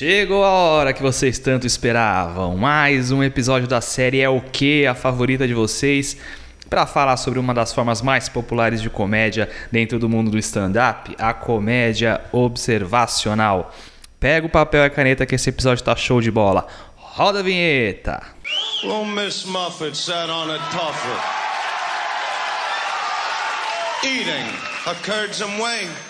Chegou a hora que vocês tanto esperavam. Mais um episódio da série É o que a favorita de vocês para falar sobre uma das formas mais populares de comédia dentro do mundo do stand-up, a comédia observacional. Pega o papel e a caneta que esse episódio tá show de bola. Roda a vinheta. Well, Miss Muffet sat on a tuffet, eating a curdsome wing.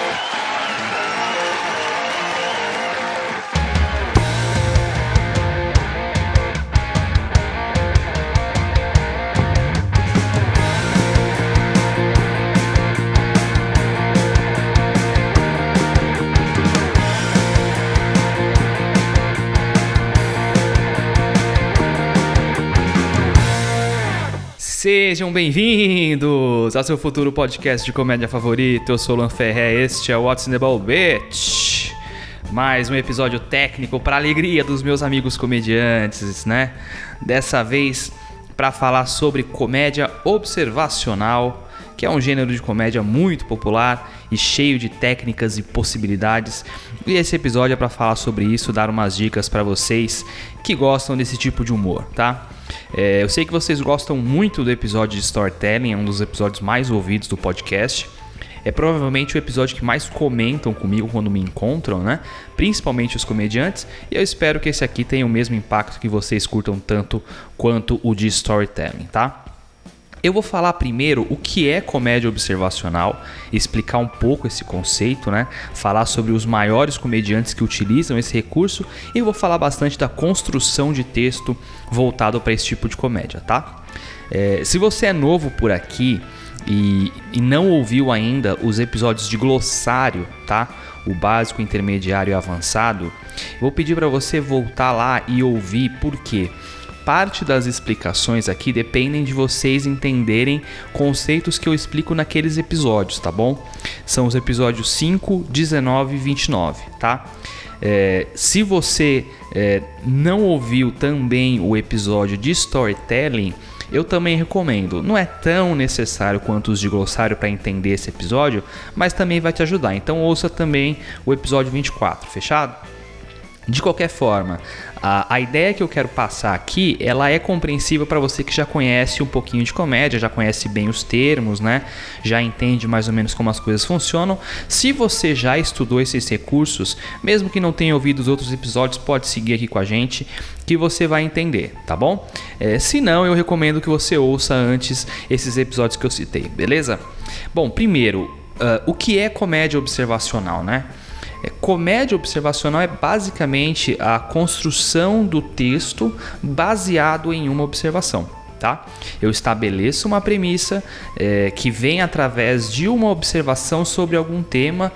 Sejam bem-vindos ao seu futuro podcast de comédia favorito. Eu sou o Lan Ferré, este é o What's in the Ball Bitch. Mais um episódio técnico para alegria dos meus amigos comediantes, né? Dessa vez para falar sobre comédia observacional, que é um gênero de comédia muito popular e cheio de técnicas e possibilidades. E esse episódio é para falar sobre isso, dar umas dicas para vocês que gostam desse tipo de humor, tá? É, eu sei que vocês gostam muito do episódio de storytelling, é um dos episódios mais ouvidos do podcast. É provavelmente o episódio que mais comentam comigo quando me encontram, né? Principalmente os comediantes. E eu espero que esse aqui tenha o mesmo impacto que vocês curtam tanto quanto o de storytelling, tá? Eu vou falar primeiro o que é comédia observacional, explicar um pouco esse conceito, né? Falar sobre os maiores comediantes que utilizam esse recurso e vou falar bastante da construção de texto voltado para esse tipo de comédia, tá? É, se você é novo por aqui e, e não ouviu ainda os episódios de glossário, tá? O básico, intermediário e avançado, vou pedir para você voltar lá e ouvir por quê? Parte das explicações aqui dependem de vocês entenderem conceitos que eu explico naqueles episódios, tá bom? São os episódios 5, 19 e 29, tá? É, se você é, não ouviu também o episódio de storytelling, eu também recomendo. Não é tão necessário quanto os de glossário para entender esse episódio, mas também vai te ajudar. Então ouça também o episódio 24, fechado? De qualquer forma, a, a, ideia que eu quero passar aqui, ela é compreensível para você que já conhece um pouquinho de comédia, já conhece bem os termos, né? Já entende mais ou menos como as coisas funcionam. Se você já estudou esses recursos, mesmo que não tenha ouvido os outros episódios, pode seguir aqui com a gente que você vai entender, tá bom? É, se não, eu recomendo que você ouça antes esses episódios que eu citei, beleza? Bom, primeiro, uh, o que é comédia observacional, né? É, comédia observacional é basicamente a construção do texto baseado em uma observação. Tá? Eu estabeleço uma premissa é, que vem através de uma observação sobre algum tema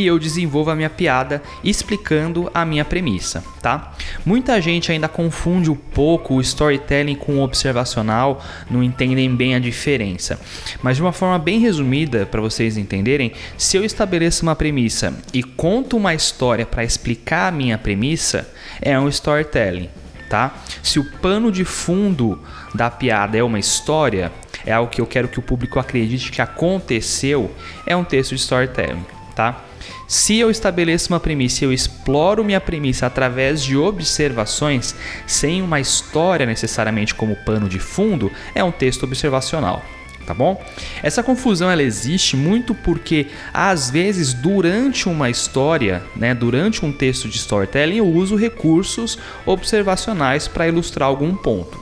e eu desenvolvo a minha piada explicando a minha premissa, tá? Muita gente ainda confunde um pouco o storytelling com o observacional, não entendem bem a diferença. Mas de uma forma bem resumida, para vocês entenderem, se eu estabeleço uma premissa e conto uma história para explicar a minha premissa, é um storytelling. Tá? Se o pano de fundo da piada é uma história, é algo que eu quero que o público acredite que aconteceu, é um texto de storytelling, tá? Se eu estabeleço uma premissa e eu exploro minha premissa através de observações, sem uma história necessariamente como pano de fundo, é um texto observacional. Tá bom? Essa confusão ela existe muito porque às vezes durante uma história, né, durante um texto de storytelling, eu uso recursos observacionais para ilustrar algum ponto.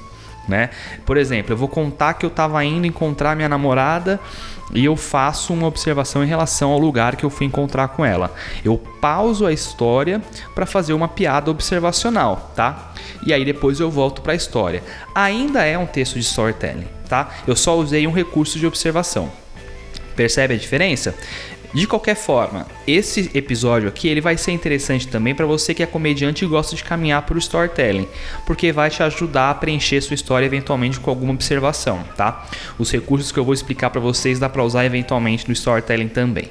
Né? Por exemplo, eu vou contar que eu estava indo encontrar minha namorada e eu faço uma observação em relação ao lugar que eu fui encontrar com ela. Eu pauso a história para fazer uma piada observacional, tá? E aí depois eu volto para a história. Ainda é um texto de storytelling, tá? Eu só usei um recurso de observação. Percebe a diferença? De qualquer forma, esse episódio aqui ele vai ser interessante também para você que é comediante e gosta de caminhar o storytelling, porque vai te ajudar a preencher sua história eventualmente com alguma observação, tá? Os recursos que eu vou explicar para vocês dá para usar eventualmente no storytelling também.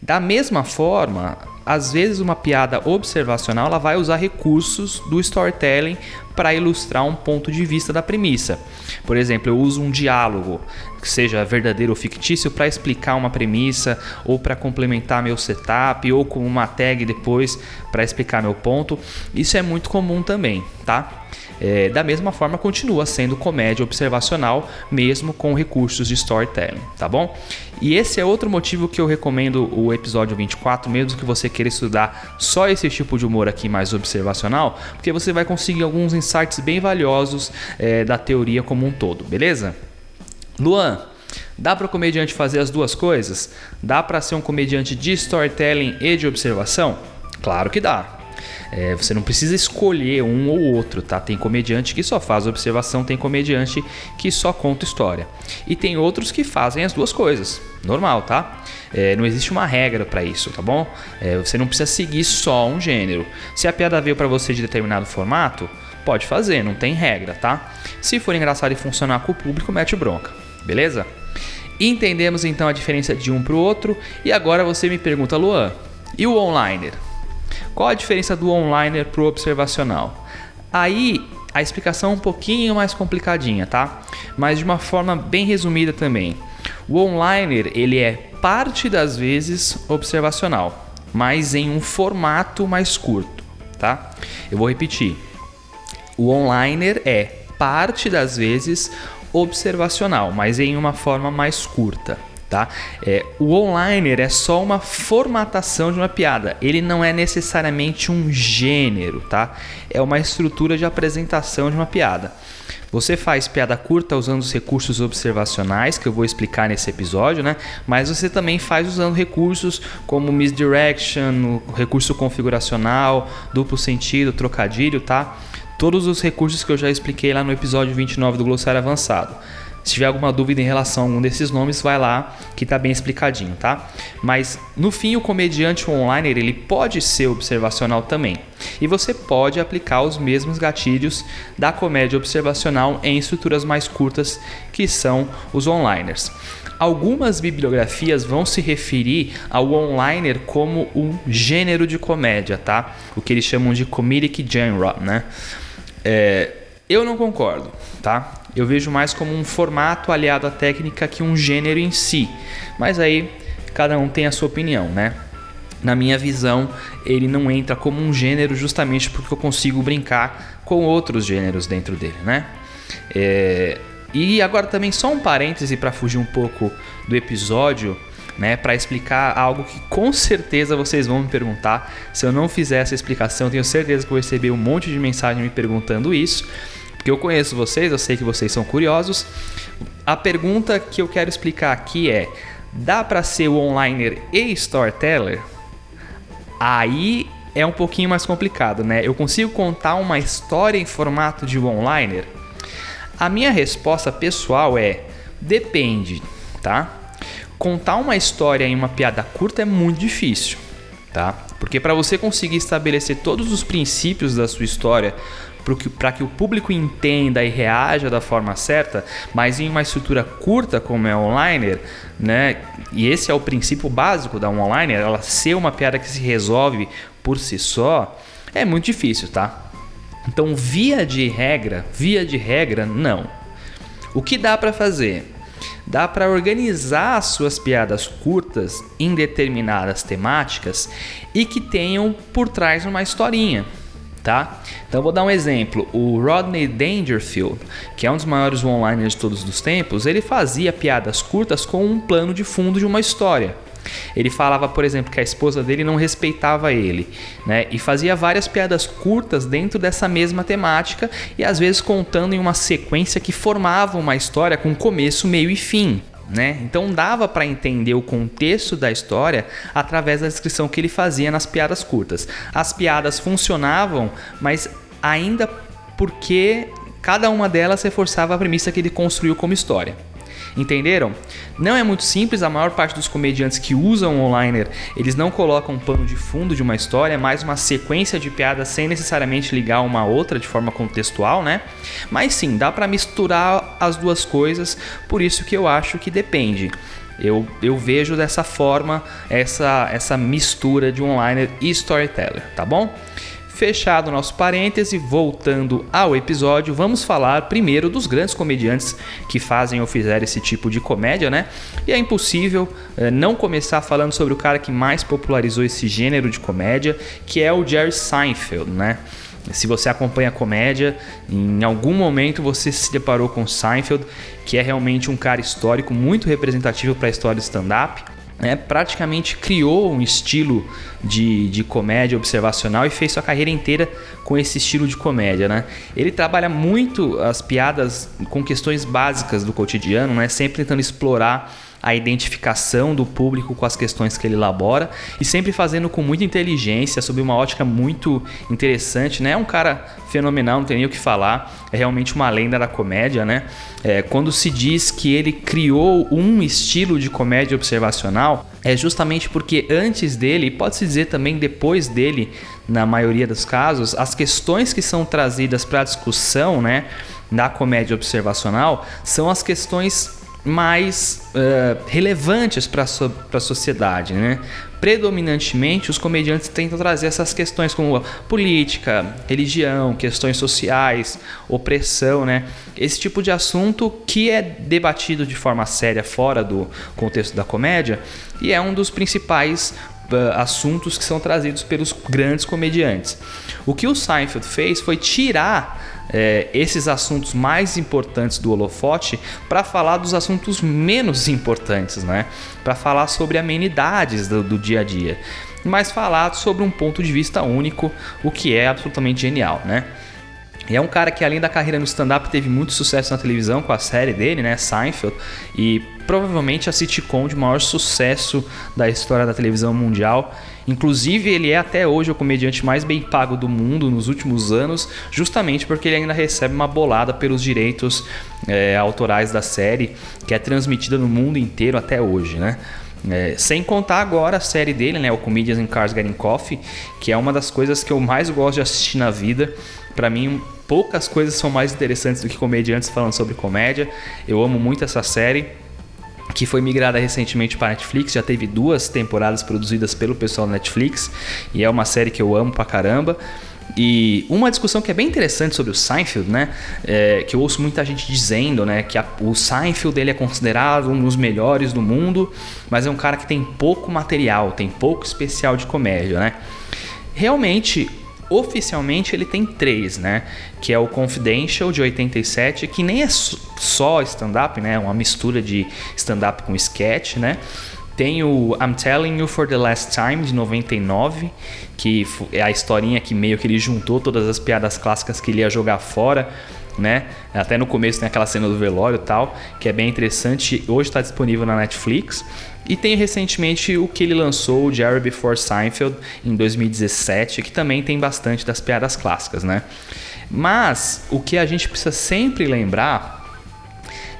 Da mesma forma, às vezes uma piada observacional ela vai usar recursos do storytelling para ilustrar um ponto de vista da premissa. Por exemplo, eu uso um diálogo, que seja verdadeiro ou fictício, para explicar uma premissa ou para complementar meu setup ou com uma tag depois para explicar meu ponto. Isso é muito comum também, tá? É, da mesma forma, continua sendo comédia observacional, mesmo com recursos de storytelling, tá bom? E esse é outro motivo que eu recomendo o episódio 24, mesmo que você queira estudar só esse tipo de humor aqui mais observacional, porque você vai conseguir alguns insights bem valiosos é, da teoria como um todo, beleza? Luan, Dá para o comediante fazer as duas coisas? Dá para ser um comediante de storytelling e de observação? Claro que dá. É, você não precisa escolher um ou outro, tá? Tem comediante que só faz observação, tem comediante que só conta história. E tem outros que fazem as duas coisas. Normal, tá? É, não existe uma regra para isso, tá bom? É, você não precisa seguir só um gênero. Se a piada veio para você de determinado formato, pode fazer, não tem regra, tá? Se for engraçado e funcionar com o público, mete bronca, beleza? Entendemos então a diferença de um para o outro e agora você me pergunta, Luan, e o onliner? Qual a diferença do onliner para o observacional? Aí a explicação é um pouquinho mais complicadinha, tá? Mas de uma forma bem resumida também. O onliner ele é parte das vezes observacional, mas em um formato mais curto, tá? Eu vou repetir. O onliner é parte das vezes observacional, mas em uma forma mais curta tá? É, o onliner é só uma formatação de uma piada. Ele não é necessariamente um gênero, tá? É uma estrutura de apresentação de uma piada. Você faz piada curta usando os recursos observacionais que eu vou explicar nesse episódio, né? Mas você também faz usando recursos como misdirection, recurso configuracional, duplo sentido, trocadilho, tá? Todos os recursos que eu já expliquei lá no episódio 29 do Glossário Avançado. Se tiver alguma dúvida em relação a algum desses nomes, vai lá que tá bem explicadinho, tá? Mas no fim, o comediante online ele pode ser observacional também. E você pode aplicar os mesmos gatilhos da comédia observacional em estruturas mais curtas, que são os onliners. Algumas bibliografias vão se referir ao onliner como um gênero de comédia, tá? O que eles chamam de comedic genre, né? É, eu não concordo, tá? Eu vejo mais como um formato aliado à técnica que um gênero em si. Mas aí cada um tem a sua opinião, né? Na minha visão, ele não entra como um gênero justamente porque eu consigo brincar com outros gêneros dentro dele, né? É... E agora também só um parêntese para fugir um pouco do episódio, né, para explicar algo que com certeza vocês vão me perguntar. Se eu não fizer essa explicação, tenho certeza que vou receber um monte de mensagem me perguntando isso. Porque eu conheço vocês, eu sei que vocês são curiosos. A pergunta que eu quero explicar aqui é: dá para ser o onliner e storyteller? Aí é um pouquinho mais complicado, né? Eu consigo contar uma história em formato de onliner? A minha resposta pessoal é: depende, tá? Contar uma história em uma piada curta é muito difícil, tá? Porque para você conseguir estabelecer todos os princípios da sua história para que o público entenda e reaja da forma certa, mas em uma estrutura curta como é online, né? E esse é o princípio básico da online, ela ser uma piada que se resolve por si só, é muito difícil, tá? Então, via de regra, via de regra, não. O que dá para fazer? Dá para organizar as suas piadas curtas em determinadas temáticas e que tenham por trás uma historinha tá? Então vou dar um exemplo. O Rodney Dangerfield, que é um dos maiores one-liners de todos os tempos, ele fazia piadas curtas com um plano de fundo de uma história. Ele falava, por exemplo, que a esposa dele não respeitava ele, né? E fazia várias piadas curtas dentro dessa mesma temática e às vezes contando em uma sequência que formava uma história com começo, meio e fim. Né? Então dava para entender o contexto da história através da descrição que ele fazia nas piadas curtas. As piadas funcionavam, mas ainda porque cada uma delas reforçava a premissa que ele construiu como história. Entenderam? Não é muito simples, a maior parte dos comediantes que usam o onliner, eles não colocam um pano de fundo de uma história, mais uma sequência de piadas sem necessariamente ligar uma a outra de forma contextual, né? Mas sim, dá para misturar as duas coisas, por isso que eu acho que depende. Eu, eu vejo dessa forma essa, essa mistura de onliner e storyteller, tá bom? Fechado nosso parêntese, voltando ao episódio, vamos falar primeiro dos grandes comediantes que fazem ou fizeram esse tipo de comédia, né? E é impossível é, não começar falando sobre o cara que mais popularizou esse gênero de comédia, que é o Jerry Seinfeld, né? Se você acompanha a comédia, em algum momento você se deparou com Seinfeld, que é realmente um cara histórico muito representativo para a história do stand-up né, praticamente criou um estilo de, de comédia observacional e fez sua carreira inteira com esse estilo de comédia. Né? Ele trabalha muito as piadas com questões básicas do cotidiano, né, sempre tentando explorar a identificação do público com as questões que ele elabora e sempre fazendo com muita inteligência, sob uma ótica muito interessante, né? É um cara fenomenal, não tem nem o que falar, é realmente uma lenda da comédia, né? É, quando se diz que ele criou um estilo de comédia observacional, é justamente porque antes dele, pode-se dizer também depois dele, na maioria dos casos, as questões que são trazidas para discussão, né? Da comédia observacional são as questões mais uh, relevantes para so a sociedade. Né? Predominantemente, os comediantes tentam trazer essas questões como política, religião, questões sociais, opressão, né? esse tipo de assunto que é debatido de forma séria fora do contexto da comédia e é um dos principais assuntos que são trazidos pelos grandes comediantes. O que o Seinfeld fez foi tirar é, esses assuntos mais importantes do holofote para falar dos assuntos menos importantes, né? Para falar sobre amenidades do, do dia a dia, mas falar sobre um ponto de vista único, o que é absolutamente genial, né? E é um cara que além da carreira no stand-up teve muito sucesso na televisão com a série dele, né, Seinfeld, e provavelmente a sitcom de maior sucesso da história da televisão mundial. Inclusive, ele é até hoje o comediante mais bem pago do mundo nos últimos anos, justamente porque ele ainda recebe uma bolada pelos direitos é, autorais da série, que é transmitida no mundo inteiro até hoje, né? É, sem contar agora a série dele, né, o Comedians in Cars Getting Coffee, que é uma das coisas que eu mais gosto de assistir na vida. Para mim, poucas coisas são mais interessantes do que comediantes falando sobre comédia. Eu amo muito essa série que foi migrada recentemente para Netflix, já teve duas temporadas produzidas pelo pessoal da Netflix e é uma série que eu amo pra caramba. E uma discussão que é bem interessante sobre o Seinfeld, né? É, que eu ouço muita gente dizendo, né? Que a, o Seinfeld ele é considerado um dos melhores do mundo, mas é um cara que tem pouco material, tem pouco especial de comédia, né? Realmente, oficialmente ele tem três, né? Que é o Confidential de 87, que nem é só stand-up, né? É uma mistura de stand-up com sketch, né? Tem o I'm Telling You for the Last Time de 99, que é a historinha que meio que ele juntou todas as piadas clássicas que ele ia jogar fora, né? Até no começo tem aquela cena do velório e tal, que é bem interessante. Hoje está disponível na Netflix. E tem recentemente o que ele lançou, o Jerry Before Seinfeld, em 2017, que também tem bastante das piadas clássicas, né? Mas o que a gente precisa sempre lembrar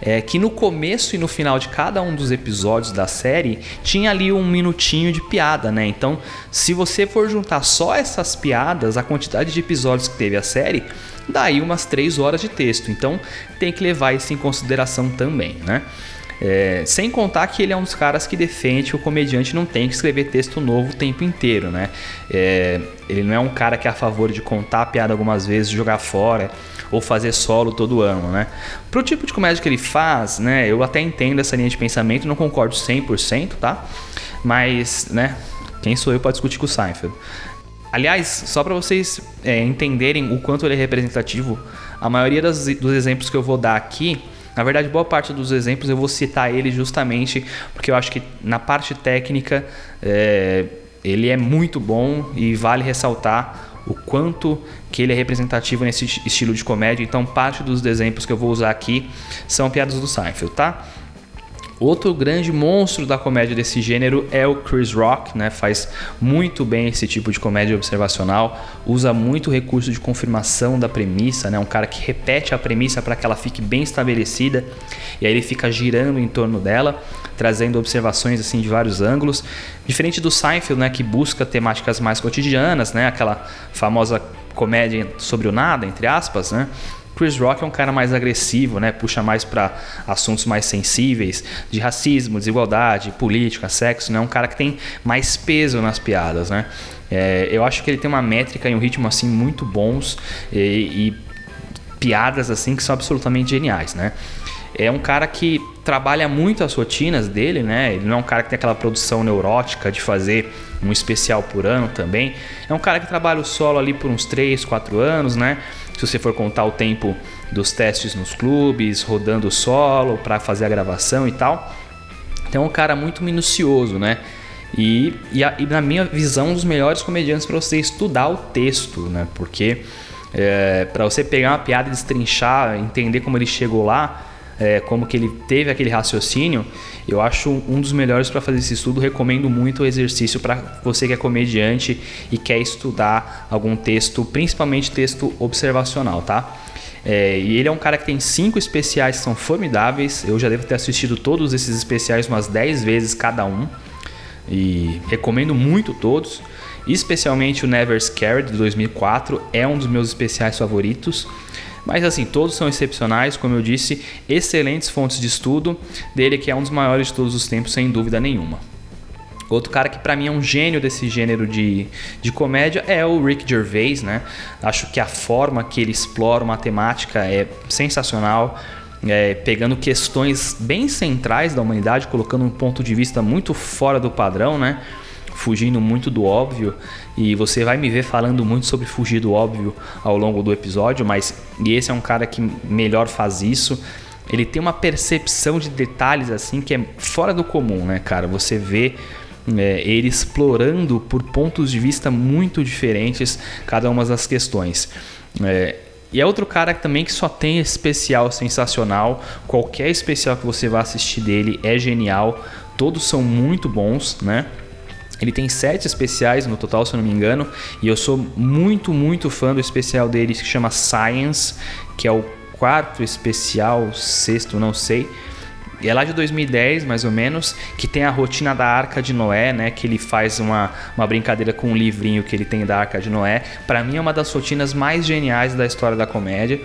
é que no começo e no final de cada um dos episódios da série tinha ali um minutinho de piada, né? Então, se você for juntar só essas piadas, a quantidade de episódios que teve a série, daí umas 3 horas de texto. Então, tem que levar isso em consideração também, né? É, sem contar que ele é um dos caras que defende que o comediante não tem que escrever texto novo o tempo inteiro, né? É, ele não é um cara que é a favor de contar a piada algumas vezes, jogar fora ou fazer solo todo ano, né? Pro tipo de comédia que ele faz, né? Eu até entendo essa linha de pensamento, não concordo 100%, tá? Mas, né? Quem sou eu para discutir com o Seinfeld? Aliás, só para vocês é, entenderem o quanto ele é representativo, a maioria das, dos exemplos que eu vou dar aqui na verdade, boa parte dos exemplos eu vou citar ele justamente porque eu acho que na parte técnica é, ele é muito bom e vale ressaltar o quanto que ele é representativo nesse estilo de comédia. Então, parte dos exemplos que eu vou usar aqui são piadas do Seinfeld, tá? Outro grande monstro da comédia desse gênero é o Chris Rock, né? Faz muito bem esse tipo de comédia observacional, usa muito recurso de confirmação da premissa, né? Um cara que repete a premissa para que ela fique bem estabelecida e aí ele fica girando em torno dela, trazendo observações assim de vários ângulos. Diferente do Seinfeld, né, que busca temáticas mais cotidianas, né? Aquela famosa comédia sobre o nada, entre aspas, né? Chris Rock é um cara mais agressivo, né? Puxa mais para assuntos mais sensíveis, de racismo, desigualdade, política, sexo, né? Um cara que tem mais peso nas piadas, né? É, eu acho que ele tem uma métrica e um ritmo assim muito bons e, e piadas assim que são absolutamente geniais, né? É um cara que trabalha muito as rotinas dele, né? Ele não é um cara que tem aquela produção neurótica de fazer um especial por ano também. É um cara que trabalha o solo ali por uns 3, 4 anos, né? Se você for contar o tempo dos testes nos clubes, rodando solo para fazer a gravação e tal. Então é um cara muito minucioso, né? E, e, a, e na minha visão, um dos melhores comediantes para você estudar o texto, né? Porque é, para você pegar uma piada destrinchar, entender como ele chegou lá, é, como que ele teve aquele raciocínio, eu acho um dos melhores para fazer esse estudo. Recomendo muito o exercício para você que é comediante e quer estudar algum texto, principalmente texto observacional, tá? É, e ele é um cara que tem cinco especiais que são formidáveis. Eu já devo ter assistido todos esses especiais umas 10 vezes cada um. E recomendo muito todos. Especialmente o Never Scared de 2004 é um dos meus especiais favoritos. Mas assim, todos são excepcionais, como eu disse, excelentes fontes de estudo dele, que é um dos maiores de todos os tempos, sem dúvida nenhuma. Outro cara que para mim é um gênio desse gênero de, de comédia é o Rick Gervais, né? Acho que a forma que ele explora uma temática é sensacional, é, pegando questões bem centrais da humanidade, colocando um ponto de vista muito fora do padrão, né? Fugindo muito do óbvio e você vai me ver falando muito sobre fugir do óbvio ao longo do episódio, mas e esse é um cara que melhor faz isso. Ele tem uma percepção de detalhes assim que é fora do comum, né, cara? Você vê é, ele explorando por pontos de vista muito diferentes cada uma das questões. É, e é outro cara também que só tem especial sensacional. Qualquer especial que você vá assistir dele é genial. Todos são muito bons, né? Ele tem sete especiais no total, se eu não me engano, e eu sou muito, muito fã do especial dele que chama Science, que é o quarto especial, sexto, não sei. É lá de 2010, mais ou menos, que tem a rotina da Arca de Noé, né? Que ele faz uma, uma brincadeira com um livrinho que ele tem da Arca de Noé. Para mim é uma das rotinas mais geniais da história da comédia.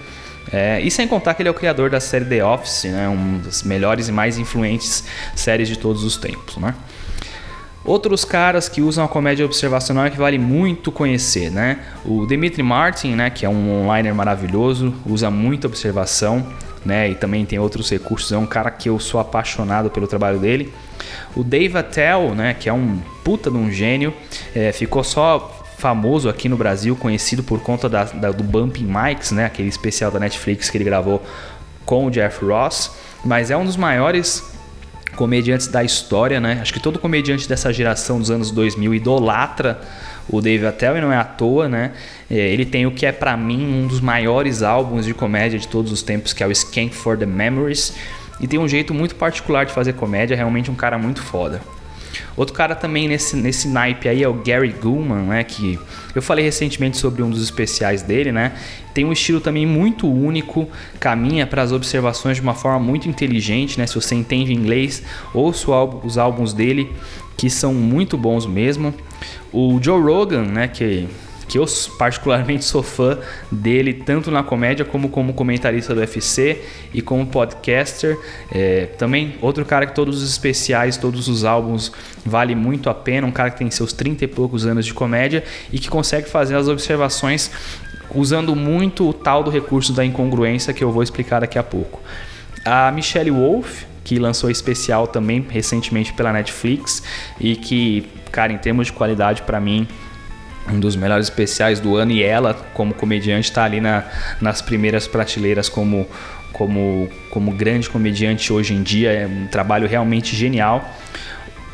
É, e sem contar que ele é o criador da série The Office, né? Uma das melhores e mais influentes séries de todos os tempos, né? Outros caras que usam a comédia observacional é que vale muito conhecer, né? O Dimitri Martin, né, que é um onliner maravilhoso, usa muita observação, né? E também tem outros recursos, é um cara que eu sou apaixonado pelo trabalho dele. O Dave Attell, né, que é um puta de um gênio, é, ficou só famoso aqui no Brasil, conhecido por conta da, da, do Bumping Mics, né, aquele especial da Netflix que ele gravou com o Jeff Ross, mas é um dos maiores comediantes da história, né? Acho que todo comediante dessa geração dos anos 2000 idolatra o Dave Attell e não é à toa, né? É, ele tem o que é para mim um dos maiores álbuns de comédia de todos os tempos, que é o Skank for the Memories, e tem um jeito muito particular de fazer comédia, realmente um cara muito foda. Outro cara também nesse, nesse naipe aí é o Gary Gulman, né? Que eu falei recentemente sobre um dos especiais dele, né? Tem um estilo também muito único, caminha para as observações de uma forma muito inteligente, né? Se você entende inglês, ouça os álbuns dele, que são muito bons mesmo. O Joe Rogan, né? Que que eu particularmente sou fã dele, tanto na comédia como como comentarista do UFC e como podcaster. É, também outro cara que todos os especiais, todos os álbuns vale muito a pena, um cara que tem seus 30 e poucos anos de comédia e que consegue fazer as observações usando muito o tal do recurso da incongruência que eu vou explicar daqui a pouco. A Michelle Wolf, que lançou especial também recentemente pela Netflix e que, cara, em termos de qualidade para mim um dos melhores especiais do ano e ela, como comediante, está ali na, nas primeiras prateleiras como, como, como grande comediante hoje em dia. É um trabalho realmente genial.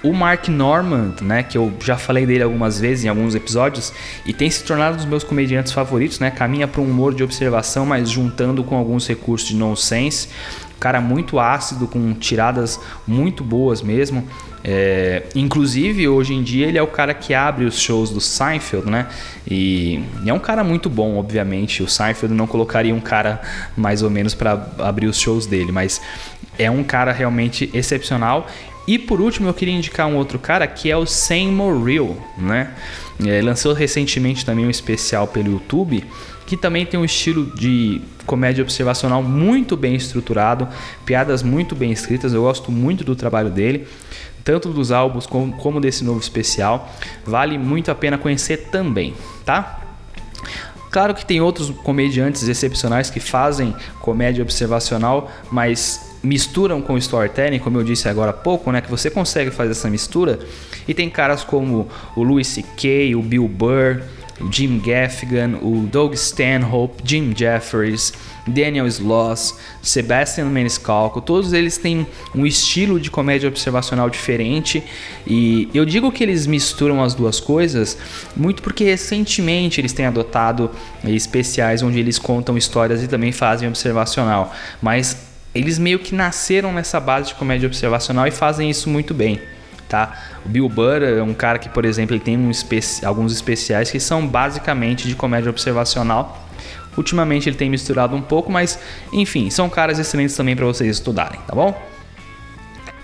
O Mark Normand, né, que eu já falei dele algumas vezes em alguns episódios e tem se tornado um dos meus comediantes favoritos, né? Caminha para um humor de observação, mas juntando com alguns recursos de nonsense. Cara muito ácido, com tiradas muito boas mesmo. É, inclusive, hoje em dia, ele é o cara que abre os shows do Seinfeld, né? E, e é um cara muito bom, obviamente. O Seinfeld não colocaria um cara mais ou menos para abrir os shows dele, mas é um cara realmente excepcional. E por último, eu queria indicar um outro cara que é o Sam Morrill, né? Ele lançou recentemente também um especial pelo YouTube que também tem um estilo de comédia observacional muito bem estruturado, piadas muito bem escritas. Eu gosto muito do trabalho dele, tanto dos álbuns como, desse novo especial. Vale muito a pena conhecer também, tá? Claro que tem outros comediantes excepcionais que fazem comédia observacional, mas misturam com storytelling, como eu disse agora há pouco, né, que você consegue fazer essa mistura. E tem caras como o Louis C.K., o Bill Burr, o Jim Gaffigan, o Doug Stanhope, Jim Jeffries, Daniel Sloss, Sebastian Maniscalco, todos eles têm um estilo de comédia observacional diferente. E eu digo que eles misturam as duas coisas muito porque recentemente eles têm adotado especiais onde eles contam histórias e também fazem observacional, mas eles meio que nasceram nessa base de comédia observacional e fazem isso muito bem tá? O Bill Burr é um cara que, por exemplo, ele tem um especi alguns especiais que são basicamente de comédia observacional. Ultimamente ele tem misturado um pouco, mas enfim, são caras excelentes também para vocês estudarem, tá bom?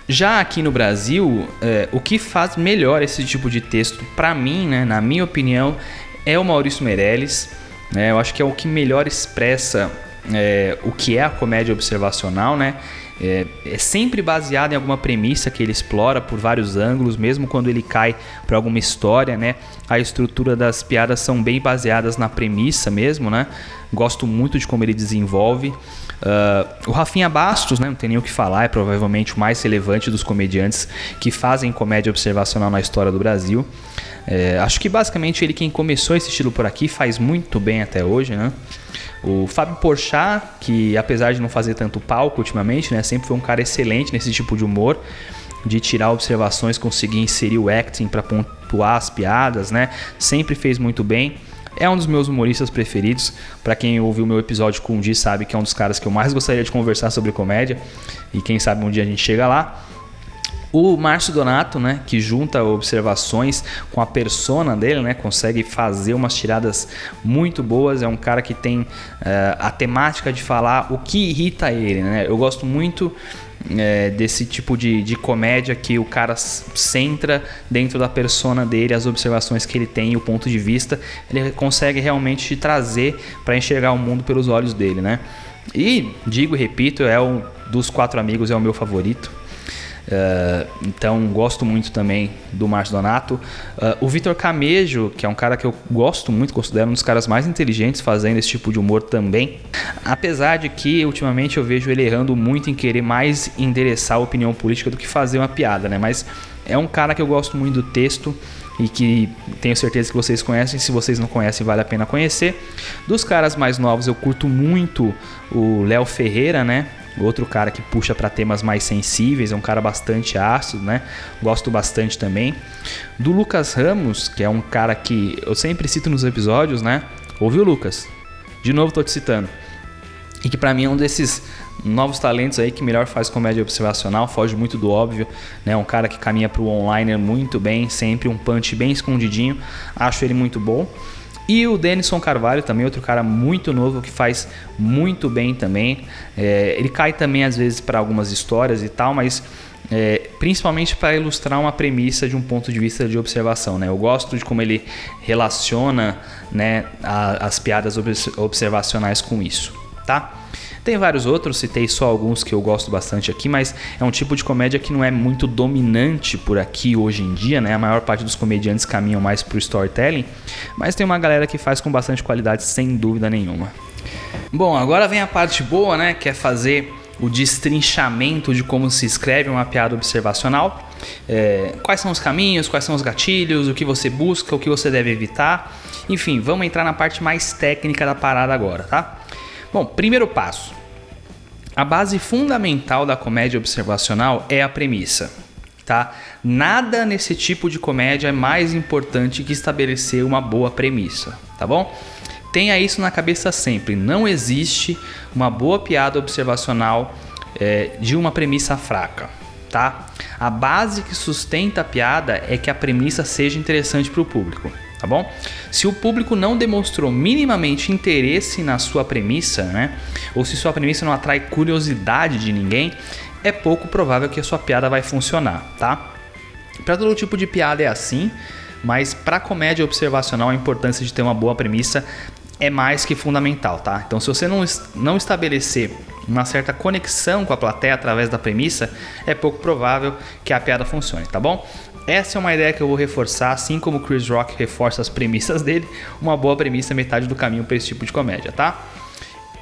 Já aqui no Brasil, é, o que faz melhor esse tipo de texto, para mim, né, na minha opinião, é o Maurício Meirelles. Né? Eu acho que é o que melhor expressa é, o que é a comédia observacional, né? É, é, sempre baseado em alguma premissa que ele explora por vários ângulos, mesmo quando ele cai para alguma história, né? A estrutura das piadas são bem baseadas na premissa mesmo, né? Gosto muito de como ele desenvolve. Uh, o Rafinha Bastos, né? Não tem nem o que falar, é provavelmente o mais relevante dos comediantes que fazem comédia observacional na história do Brasil. É, acho que basicamente ele quem começou esse estilo por aqui faz muito bem até hoje, né? O Fábio Porchat, que apesar de não fazer tanto palco ultimamente, né, sempre foi um cara excelente nesse tipo de humor, de tirar observações, conseguir inserir o acting para pontuar as piadas, né? Sempre fez muito bem. É um dos meus humoristas preferidos. Para quem ouviu meu episódio com o Di sabe que é um dos caras que eu mais gostaria de conversar sobre comédia. E quem sabe um dia a gente chega lá. O Márcio Donato, né, que junta observações com a persona dele, né, consegue fazer umas tiradas muito boas. É um cara que tem uh, a temática de falar o que irrita ele. Né? Eu gosto muito é, desse tipo de, de comédia que o cara centra dentro da persona dele, as observações que ele tem, o ponto de vista, ele consegue realmente te trazer para enxergar o mundo pelos olhos dele, né? E digo e repito, é um dos quatro amigos, é o meu favorito. Uh, então gosto muito também do Márcio Donato. Uh, o Vitor Camejo, que é um cara que eu gosto muito, considero um dos caras mais inteligentes fazendo esse tipo de humor também. Apesar de que ultimamente eu vejo ele errando muito em querer mais endereçar a opinião política do que fazer uma piada, né? Mas é um cara que eu gosto muito do texto e que tenho certeza que vocês conhecem. Se vocês não conhecem, vale a pena conhecer. Dos caras mais novos, eu curto muito o Léo Ferreira, né? Outro cara que puxa para temas mais sensíveis, é um cara bastante ácido, né? Gosto bastante também. Do Lucas Ramos, que é um cara que eu sempre cito nos episódios, né? Ouviu, Lucas? De novo tô te citando. E que para mim é um desses novos talentos aí que melhor faz comédia observacional, foge muito do óbvio, né? Um cara que caminha pro online muito bem, sempre um punch bem escondidinho. Acho ele muito bom. E o Denison Carvalho também, outro cara muito novo que faz muito bem também. É, ele cai também às vezes para algumas histórias e tal, mas é, principalmente para ilustrar uma premissa de um ponto de vista de observação. Né? Eu gosto de como ele relaciona né, a, as piadas observacionais com isso. Tá? Tem vários outros, citei só alguns que eu gosto bastante aqui, mas é um tipo de comédia que não é muito dominante por aqui hoje em dia, né? A maior parte dos comediantes caminham mais pro storytelling, mas tem uma galera que faz com bastante qualidade, sem dúvida nenhuma. Bom, agora vem a parte boa, né? Que é fazer o destrinchamento de como se escreve uma piada observacional. É, quais são os caminhos, quais são os gatilhos, o que você busca, o que você deve evitar. Enfim, vamos entrar na parte mais técnica da parada agora, tá? Bom, primeiro passo. A base fundamental da comédia observacional é a premissa, tá? Nada nesse tipo de comédia é mais importante que estabelecer uma boa premissa, tá bom? Tenha isso na cabeça sempre. Não existe uma boa piada observacional é, de uma premissa fraca, tá? A base que sustenta a piada é que a premissa seja interessante para o público tá bom? Se o público não demonstrou minimamente interesse na sua premissa, né? Ou se sua premissa não atrai curiosidade de ninguém, é pouco provável que a sua piada vai funcionar, tá? Para todo tipo de piada é assim, mas para comédia observacional a importância de ter uma boa premissa é mais que fundamental, tá? Então, se você não, não estabelecer uma certa conexão com a plateia através da premissa, é pouco provável que a piada funcione, tá bom? Essa é uma ideia que eu vou reforçar, assim como o Chris Rock reforça as premissas dele, uma boa premissa é metade do caminho para esse tipo de comédia, tá?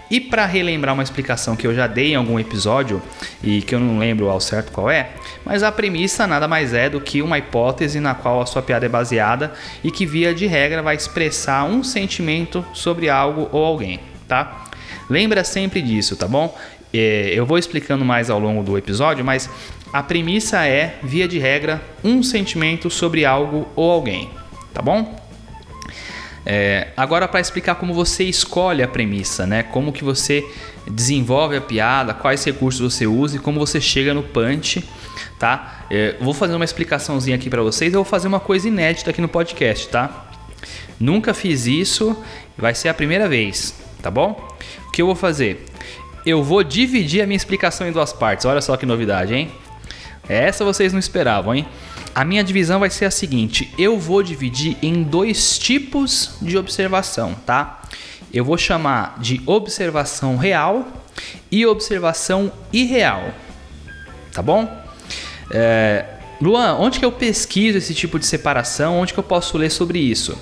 E para relembrar uma explicação que eu já dei em algum episódio e que eu não lembro ao certo qual é, mas a premissa nada mais é do que uma hipótese na qual a sua piada é baseada e que via de regra vai expressar um sentimento sobre algo ou alguém, tá? Lembra sempre disso, tá bom? É, eu vou explicando mais ao longo do episódio, mas a premissa é, via de regra, um sentimento sobre algo ou alguém, tá bom? É, agora para explicar como você escolhe a premissa, né? Como que você desenvolve a piada, quais recursos você usa e como você chega no punch, tá? É, vou fazer uma explicaçãozinha aqui para vocês. Eu vou fazer uma coisa inédita aqui no podcast, tá? Nunca fiz isso, vai ser a primeira vez, tá bom? O que eu vou fazer? Eu vou dividir a minha explicação em duas partes. Olha só que novidade, hein? Essa vocês não esperavam, hein? A minha divisão vai ser a seguinte: eu vou dividir em dois tipos de observação, tá? Eu vou chamar de observação real e observação irreal, tá bom? É, Luan, onde que eu pesquiso esse tipo de separação? Onde que eu posso ler sobre isso?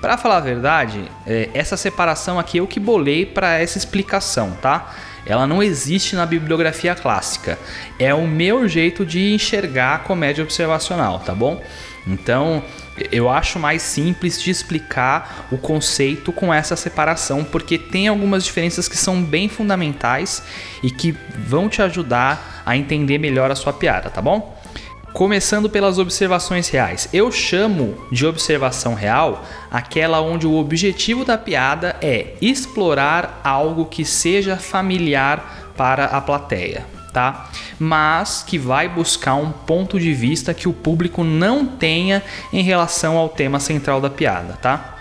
Para falar a verdade, é, essa separação aqui eu que bolei para essa explicação, tá? Ela não existe na bibliografia clássica. É o meu jeito de enxergar a comédia observacional, tá bom? Então, eu acho mais simples de explicar o conceito com essa separação, porque tem algumas diferenças que são bem fundamentais e que vão te ajudar a entender melhor a sua piada, tá bom? Começando pelas observações reais. Eu chamo de observação real aquela onde o objetivo da piada é explorar algo que seja familiar para a plateia, tá? Mas que vai buscar um ponto de vista que o público não tenha em relação ao tema central da piada, tá?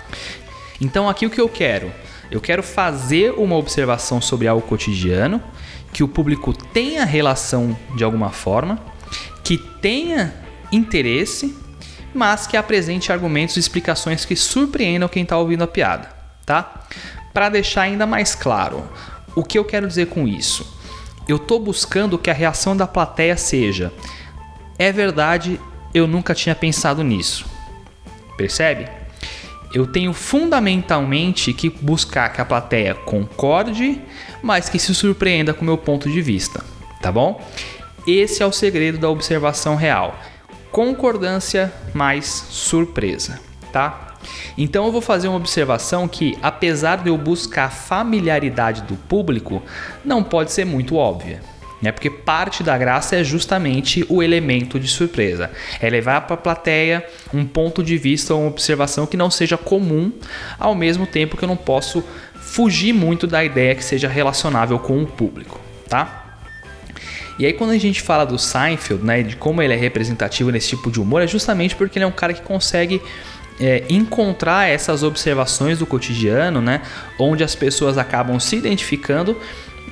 Então aqui o que eu quero? Eu quero fazer uma observação sobre algo cotidiano que o público tenha relação de alguma forma que tenha interesse, mas que apresente argumentos e explicações que surpreendam quem está ouvindo a piada, tá? Para deixar ainda mais claro, o que eu quero dizer com isso? Eu estou buscando que a reação da plateia seja: é verdade, eu nunca tinha pensado nisso. Percebe? Eu tenho fundamentalmente que buscar que a plateia concorde, mas que se surpreenda com o meu ponto de vista, tá bom? Esse é o segredo da observação real. Concordância mais surpresa, tá? Então eu vou fazer uma observação que, apesar de eu buscar familiaridade do público, não pode ser muito óbvia. Né? Porque parte da graça é justamente o elemento de surpresa. É levar para a plateia um ponto de vista ou uma observação que não seja comum, ao mesmo tempo que eu não posso fugir muito da ideia que seja relacionável com o público, tá? E aí quando a gente fala do Seinfeld, né, de como ele é representativo nesse tipo de humor, é justamente porque ele é um cara que consegue é, encontrar essas observações do cotidiano, né, onde as pessoas acabam se identificando,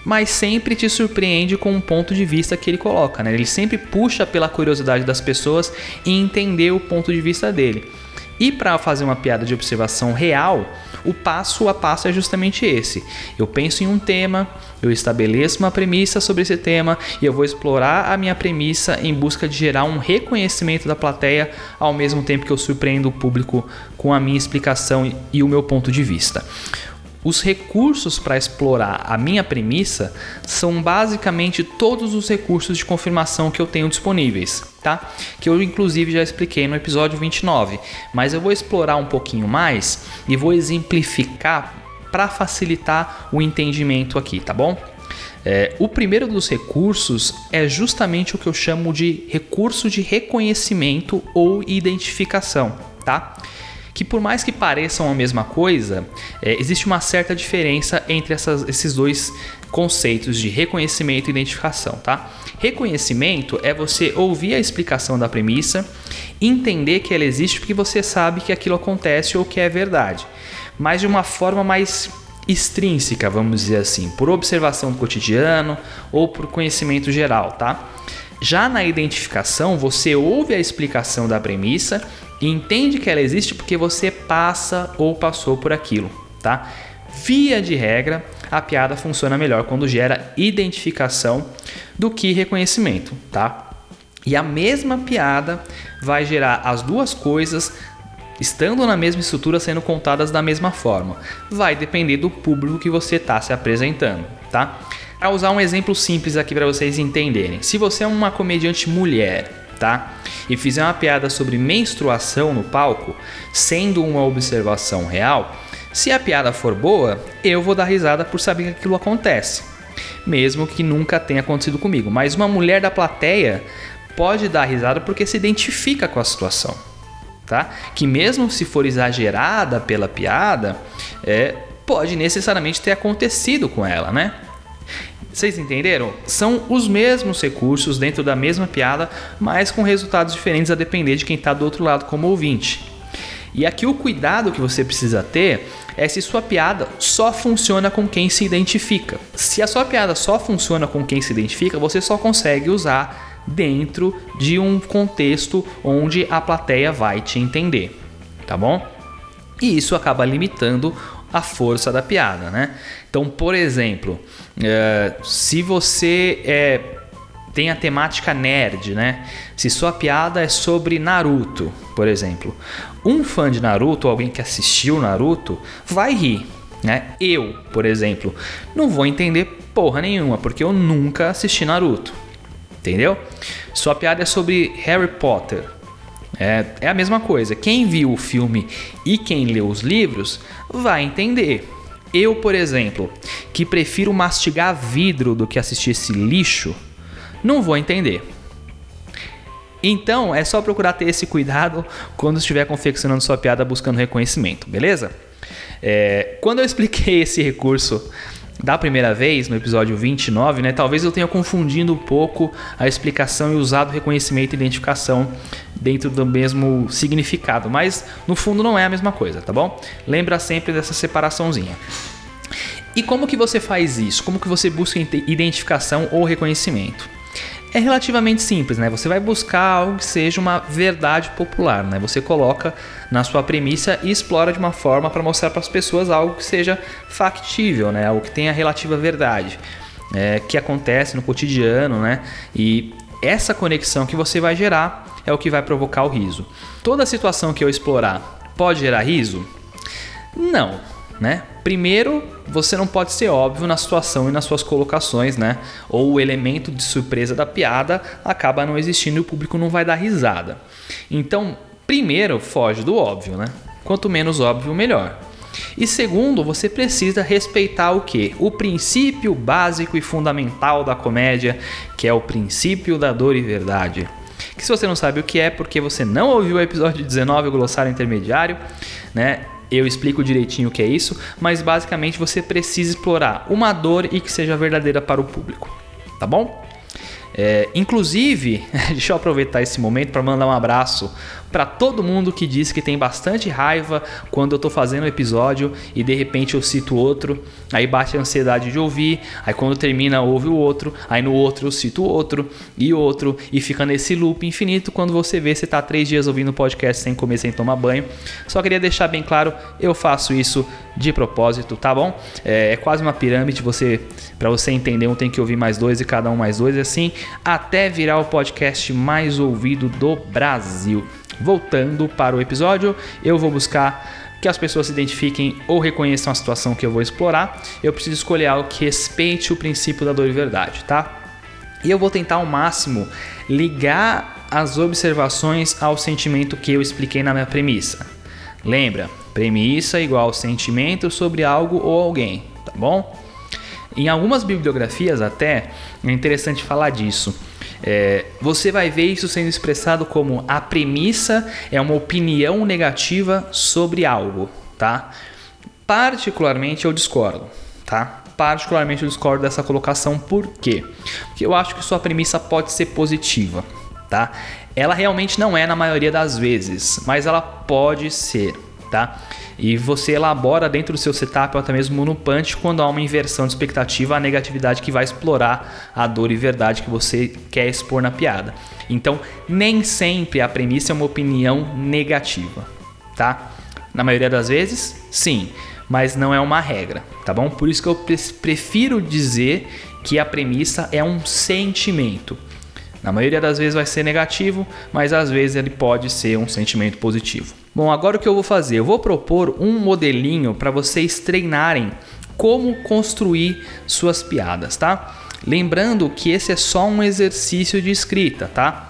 mas sempre te surpreende com um ponto de vista que ele coloca, né? Ele sempre puxa pela curiosidade das pessoas e entender o ponto de vista dele. E para fazer uma piada de observação real, o passo a passo é justamente esse. Eu penso em um tema, eu estabeleço uma premissa sobre esse tema e eu vou explorar a minha premissa em busca de gerar um reconhecimento da plateia ao mesmo tempo que eu surpreendo o público com a minha explicação e o meu ponto de vista. Os recursos para explorar a minha premissa são basicamente todos os recursos de confirmação que eu tenho disponíveis, tá? Que eu inclusive já expliquei no episódio 29, mas eu vou explorar um pouquinho mais e vou exemplificar para facilitar o entendimento aqui, tá bom? É, o primeiro dos recursos é justamente o que eu chamo de recurso de reconhecimento ou identificação, tá? que por mais que pareçam a mesma coisa, é, existe uma certa diferença entre essas, esses dois conceitos de reconhecimento e identificação, tá? Reconhecimento é você ouvir a explicação da premissa, entender que ela existe porque você sabe que aquilo acontece ou que é verdade, mas de uma forma mais extrínseca, vamos dizer assim, por observação do cotidiano ou por conhecimento geral, tá? Já na identificação, você ouve a explicação da premissa e entende que ela existe porque você passa ou passou por aquilo, tá? via de regra, a piada funciona melhor quando gera identificação do que reconhecimento, tá? E a mesma piada vai gerar as duas coisas estando na mesma estrutura sendo contadas da mesma forma. Vai depender do público que você está se apresentando, tá? Para usar um exemplo simples aqui para vocês entenderem. Se você é uma comediante mulher, tá? E fizer uma piada sobre menstruação no palco, sendo uma observação real, se a piada for boa, eu vou dar risada por saber que aquilo acontece, mesmo que nunca tenha acontecido comigo. Mas uma mulher da plateia pode dar risada porque se identifica com a situação tá? Que mesmo se for exagerada pela piada, é, pode necessariamente ter acontecido com ela, né? Vocês entenderam? São os mesmos recursos dentro da mesma piada, mas com resultados diferentes a depender de quem está do outro lado como ouvinte. E aqui o cuidado que você precisa ter é se sua piada só funciona com quem se identifica. Se a sua piada só funciona com quem se identifica, você só consegue usar dentro de um contexto onde a plateia vai te entender, tá bom? E isso acaba limitando a força da piada, né? Então, por exemplo, é, se você é, tem a temática nerd, né? Se sua piada é sobre Naruto, por exemplo, um fã de Naruto, alguém que assistiu Naruto, vai rir, né? Eu, por exemplo, não vou entender porra nenhuma, porque eu nunca assisti Naruto entendeu? Sua piada é sobre Harry Potter. É, é a mesma coisa. Quem viu o filme e quem leu os livros vai entender. Eu, por exemplo, que prefiro mastigar vidro do que assistir esse lixo, não vou entender. Então é só procurar ter esse cuidado quando estiver confeccionando sua piada buscando reconhecimento, beleza? É, quando eu expliquei esse recurso da primeira vez, no episódio 29, né, talvez eu tenha confundido um pouco a explicação e usado reconhecimento e identificação dentro do mesmo significado, mas no fundo não é a mesma coisa, tá bom? Lembra sempre dessa separaçãozinha. E como que você faz isso? Como que você busca identificação ou reconhecimento? É relativamente simples, né? Você vai buscar algo que seja uma verdade popular, né? Você coloca na sua premissa e explora de uma forma para mostrar para as pessoas algo que seja factível, né? Algo que tenha relativa verdade, é, que acontece no cotidiano, né? E essa conexão que você vai gerar é o que vai provocar o riso. Toda situação que eu explorar pode gerar riso? Não, né? Primeiro, você não pode ser óbvio na situação e nas suas colocações, né? Ou o elemento de surpresa da piada acaba não existindo e o público não vai dar risada. Então, primeiro, foge do óbvio, né? Quanto menos óbvio, melhor. E segundo, você precisa respeitar o que? O princípio básico e fundamental da comédia, que é o princípio da dor e verdade. Que se você não sabe o que é, porque você não ouviu o episódio 19, o glossário intermediário, né? Eu explico direitinho o que é isso, mas basicamente você precisa explorar uma dor e que seja verdadeira para o público, tá bom? É, inclusive, deixa eu aproveitar esse momento para mandar um abraço para todo mundo que diz que tem bastante raiva quando eu tô fazendo um episódio e de repente eu cito outro, aí bate a ansiedade de ouvir, aí quando termina ouve o outro, aí no outro eu cito outro e outro e fica nesse loop infinito quando você vê você tá três dias ouvindo podcast sem comer, sem tomar banho. Só queria deixar bem claro, eu faço isso de propósito, tá bom? É, é quase uma pirâmide, você para você entender um tem que ouvir mais dois e cada um mais dois, assim até virar o podcast mais ouvido do Brasil. Voltando para o episódio, eu vou buscar que as pessoas se identifiquem ou reconheçam a situação que eu vou explorar. Eu preciso escolher algo que respeite o princípio da dor e verdade, tá? E eu vou tentar ao máximo ligar as observações ao sentimento que eu expliquei na minha premissa. Lembra? Premissa igual sentimento sobre algo ou alguém, tá bom? Em algumas bibliografias até é interessante falar disso. É, você vai ver isso sendo expressado como a premissa é uma opinião negativa sobre algo, tá? Particularmente eu discordo, tá? Particularmente eu discordo dessa colocação, por quê? Porque eu acho que sua premissa pode ser positiva, tá? Ela realmente não é na maioria das vezes, mas ela pode ser, tá? E você elabora dentro do seu setup ou até mesmo no punch quando há uma inversão de expectativa, a negatividade que vai explorar a dor e verdade que você quer expor na piada. Então, nem sempre a premissa é uma opinião negativa, tá? Na maioria das vezes, sim. mas não é uma regra, tá bom? Por isso que eu prefiro dizer que a premissa é um sentimento. Na maioria das vezes vai ser negativo, mas às vezes ele pode ser um sentimento positivo. Bom, agora o que eu vou fazer? Eu vou propor um modelinho para vocês treinarem como construir suas piadas, tá? Lembrando que esse é só um exercício de escrita, tá?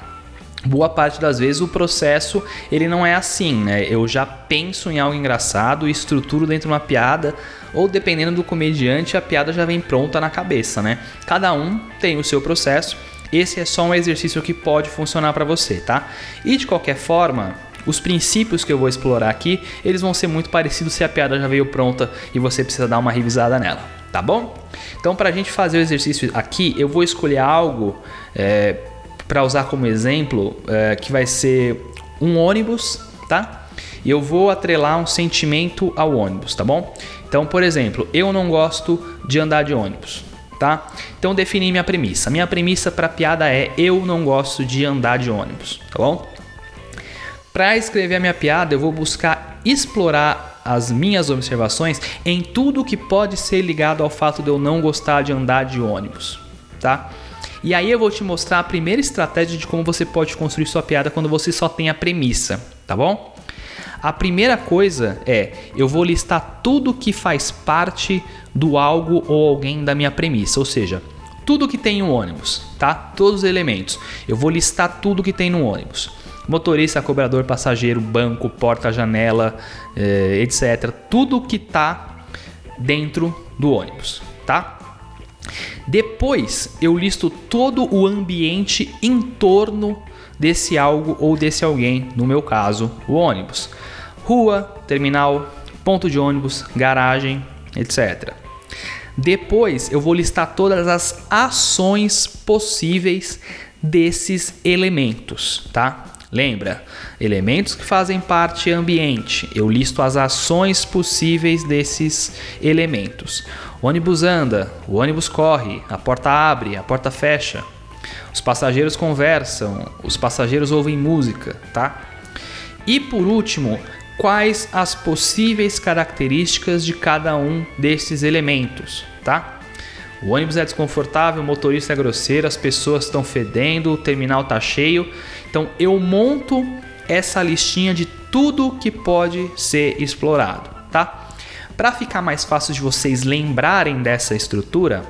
Boa parte das vezes o processo ele não é assim, né? Eu já penso em algo engraçado estruturo dentro de uma piada, ou dependendo do comediante, a piada já vem pronta na cabeça, né? Cada um tem o seu processo. Esse é só um exercício que pode funcionar para você, tá? E de qualquer forma, os princípios que eu vou explorar aqui, eles vão ser muito parecidos se a piada já veio pronta e você precisa dar uma revisada nela, tá bom? Então, para a gente fazer o exercício aqui, eu vou escolher algo é, para usar como exemplo, é, que vai ser um ônibus, tá? E eu vou atrelar um sentimento ao ônibus, tá bom? Então, por exemplo, eu não gosto de andar de ônibus, tá? Então, defini minha premissa. Minha premissa para a piada é eu não gosto de andar de ônibus, tá bom? Para escrever a minha piada, eu vou buscar explorar as minhas observações em tudo que pode ser ligado ao fato de eu não gostar de andar de ônibus, tá? E aí eu vou te mostrar a primeira estratégia de como você pode construir sua piada quando você só tem a premissa, tá bom? A primeira coisa é, eu vou listar tudo que faz parte do algo ou alguém da minha premissa, ou seja, tudo que tem um ônibus, tá? Todos os elementos. Eu vou listar tudo que tem no ônibus. Motorista, cobrador, passageiro, banco, porta, janela, eh, etc. Tudo que tá dentro do ônibus, tá? Depois eu listo todo o ambiente em torno desse algo ou desse alguém, no meu caso, o ônibus. Rua, terminal, ponto de ônibus, garagem, etc. Depois eu vou listar todas as ações possíveis desses elementos, tá? Lembra? Elementos que fazem parte ambiente. Eu listo as ações possíveis desses elementos. O ônibus anda, o ônibus corre, a porta abre, a porta fecha. Os passageiros conversam, os passageiros ouvem música, tá? E por último, quais as possíveis características de cada um desses elementos, tá? O ônibus é desconfortável, o motorista é grosseiro, as pessoas estão fedendo, o terminal tá cheio. Então eu monto essa listinha de tudo que pode ser explorado, tá? Para ficar mais fácil de vocês lembrarem dessa estrutura,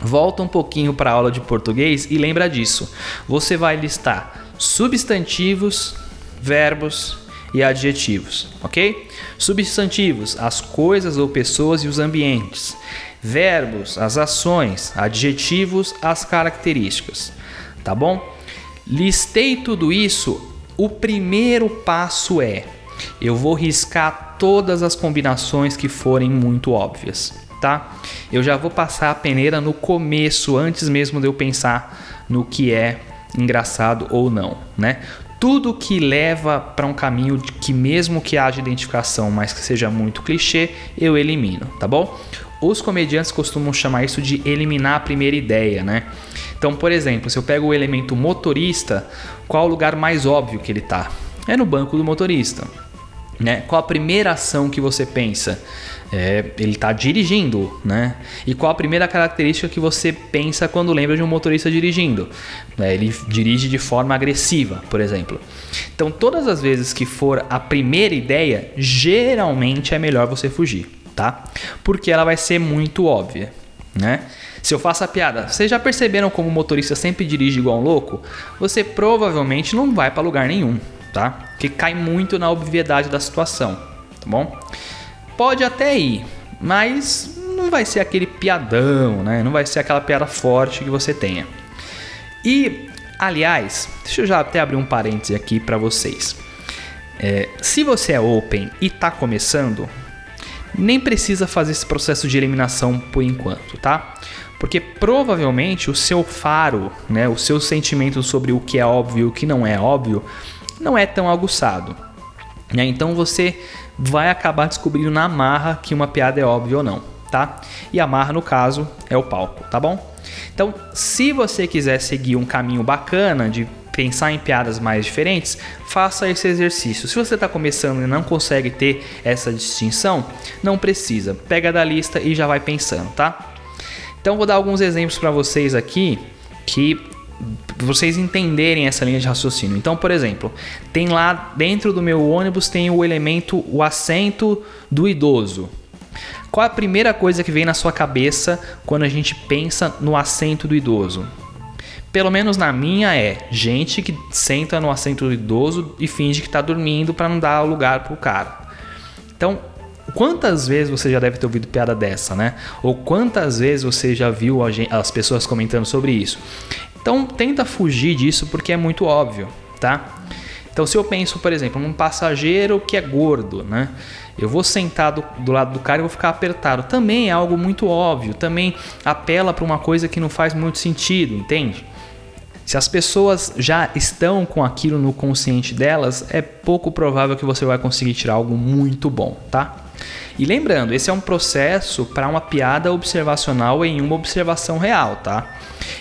volta um pouquinho para a aula de português e lembra disso. Você vai listar substantivos, verbos e adjetivos, ok? Substantivos, as coisas ou pessoas e os ambientes. Verbos, as ações. Adjetivos, as características. Tá bom? Listei tudo isso. O primeiro passo é: eu vou riscar todas as combinações que forem muito óbvias, tá? Eu já vou passar a peneira no começo, antes mesmo de eu pensar no que é engraçado ou não, né? Tudo que leva para um caminho que mesmo que haja identificação, mas que seja muito clichê, eu elimino, tá bom? Os comediantes costumam chamar isso de eliminar a primeira ideia, né? Então, por exemplo, se eu pego o elemento motorista, qual o lugar mais óbvio que ele tá? É no banco do motorista. Né? Qual a primeira ação que você pensa? É, ele está dirigindo, né? E qual a primeira característica que você pensa quando lembra de um motorista dirigindo? É, ele dirige de forma agressiva, por exemplo. Então, todas as vezes que for a primeira ideia, geralmente é melhor você fugir, tá? Porque ela vai ser muito óbvia, né? Se eu faço a piada, vocês já perceberam como o motorista sempre dirige igual um louco? Você provavelmente não vai para lugar nenhum, tá? Que cai muito na obviedade da situação, tá bom? Pode até ir, mas não vai ser aquele piadão, né? Não vai ser aquela piada forte que você tenha. E, aliás, deixa eu já até abrir um parêntese aqui para vocês. É, se você é open e está começando, nem precisa fazer esse processo de eliminação por enquanto, tá? Porque provavelmente o seu faro, né, o seu sentimento sobre o que é óbvio e o que não é óbvio, não é tão aguçado. Né? Então você vai acabar descobrindo na marra que uma piada é óbvia ou não, tá? E a marra, no caso, é o palco, tá bom? Então, se você quiser seguir um caminho bacana de pensar em piadas mais diferentes, faça esse exercício. Se você está começando e não consegue ter essa distinção, não precisa. Pega da lista e já vai pensando, tá? Então vou dar alguns exemplos para vocês aqui que vocês entenderem essa linha de raciocínio. Então, por exemplo, tem lá dentro do meu ônibus tem o elemento o assento do idoso. Qual a primeira coisa que vem na sua cabeça quando a gente pensa no assento do idoso? Pelo menos na minha é gente que senta no assento do idoso e finge que está dormindo para não dar lugar pro cara. Então, quantas vezes você já deve ter ouvido piada dessa, né? Ou quantas vezes você já viu as pessoas comentando sobre isso? Então, tenta fugir disso porque é muito óbvio, tá? Então, se eu penso, por exemplo, num passageiro que é gordo, né? Eu vou sentar do, do lado do cara e vou ficar apertado. Também é algo muito óbvio, também apela para uma coisa que não faz muito sentido, entende? Se as pessoas já estão com aquilo no consciente delas, é pouco provável que você vai conseguir tirar algo muito bom, tá? E lembrando, esse é um processo para uma piada observacional em uma observação real, tá?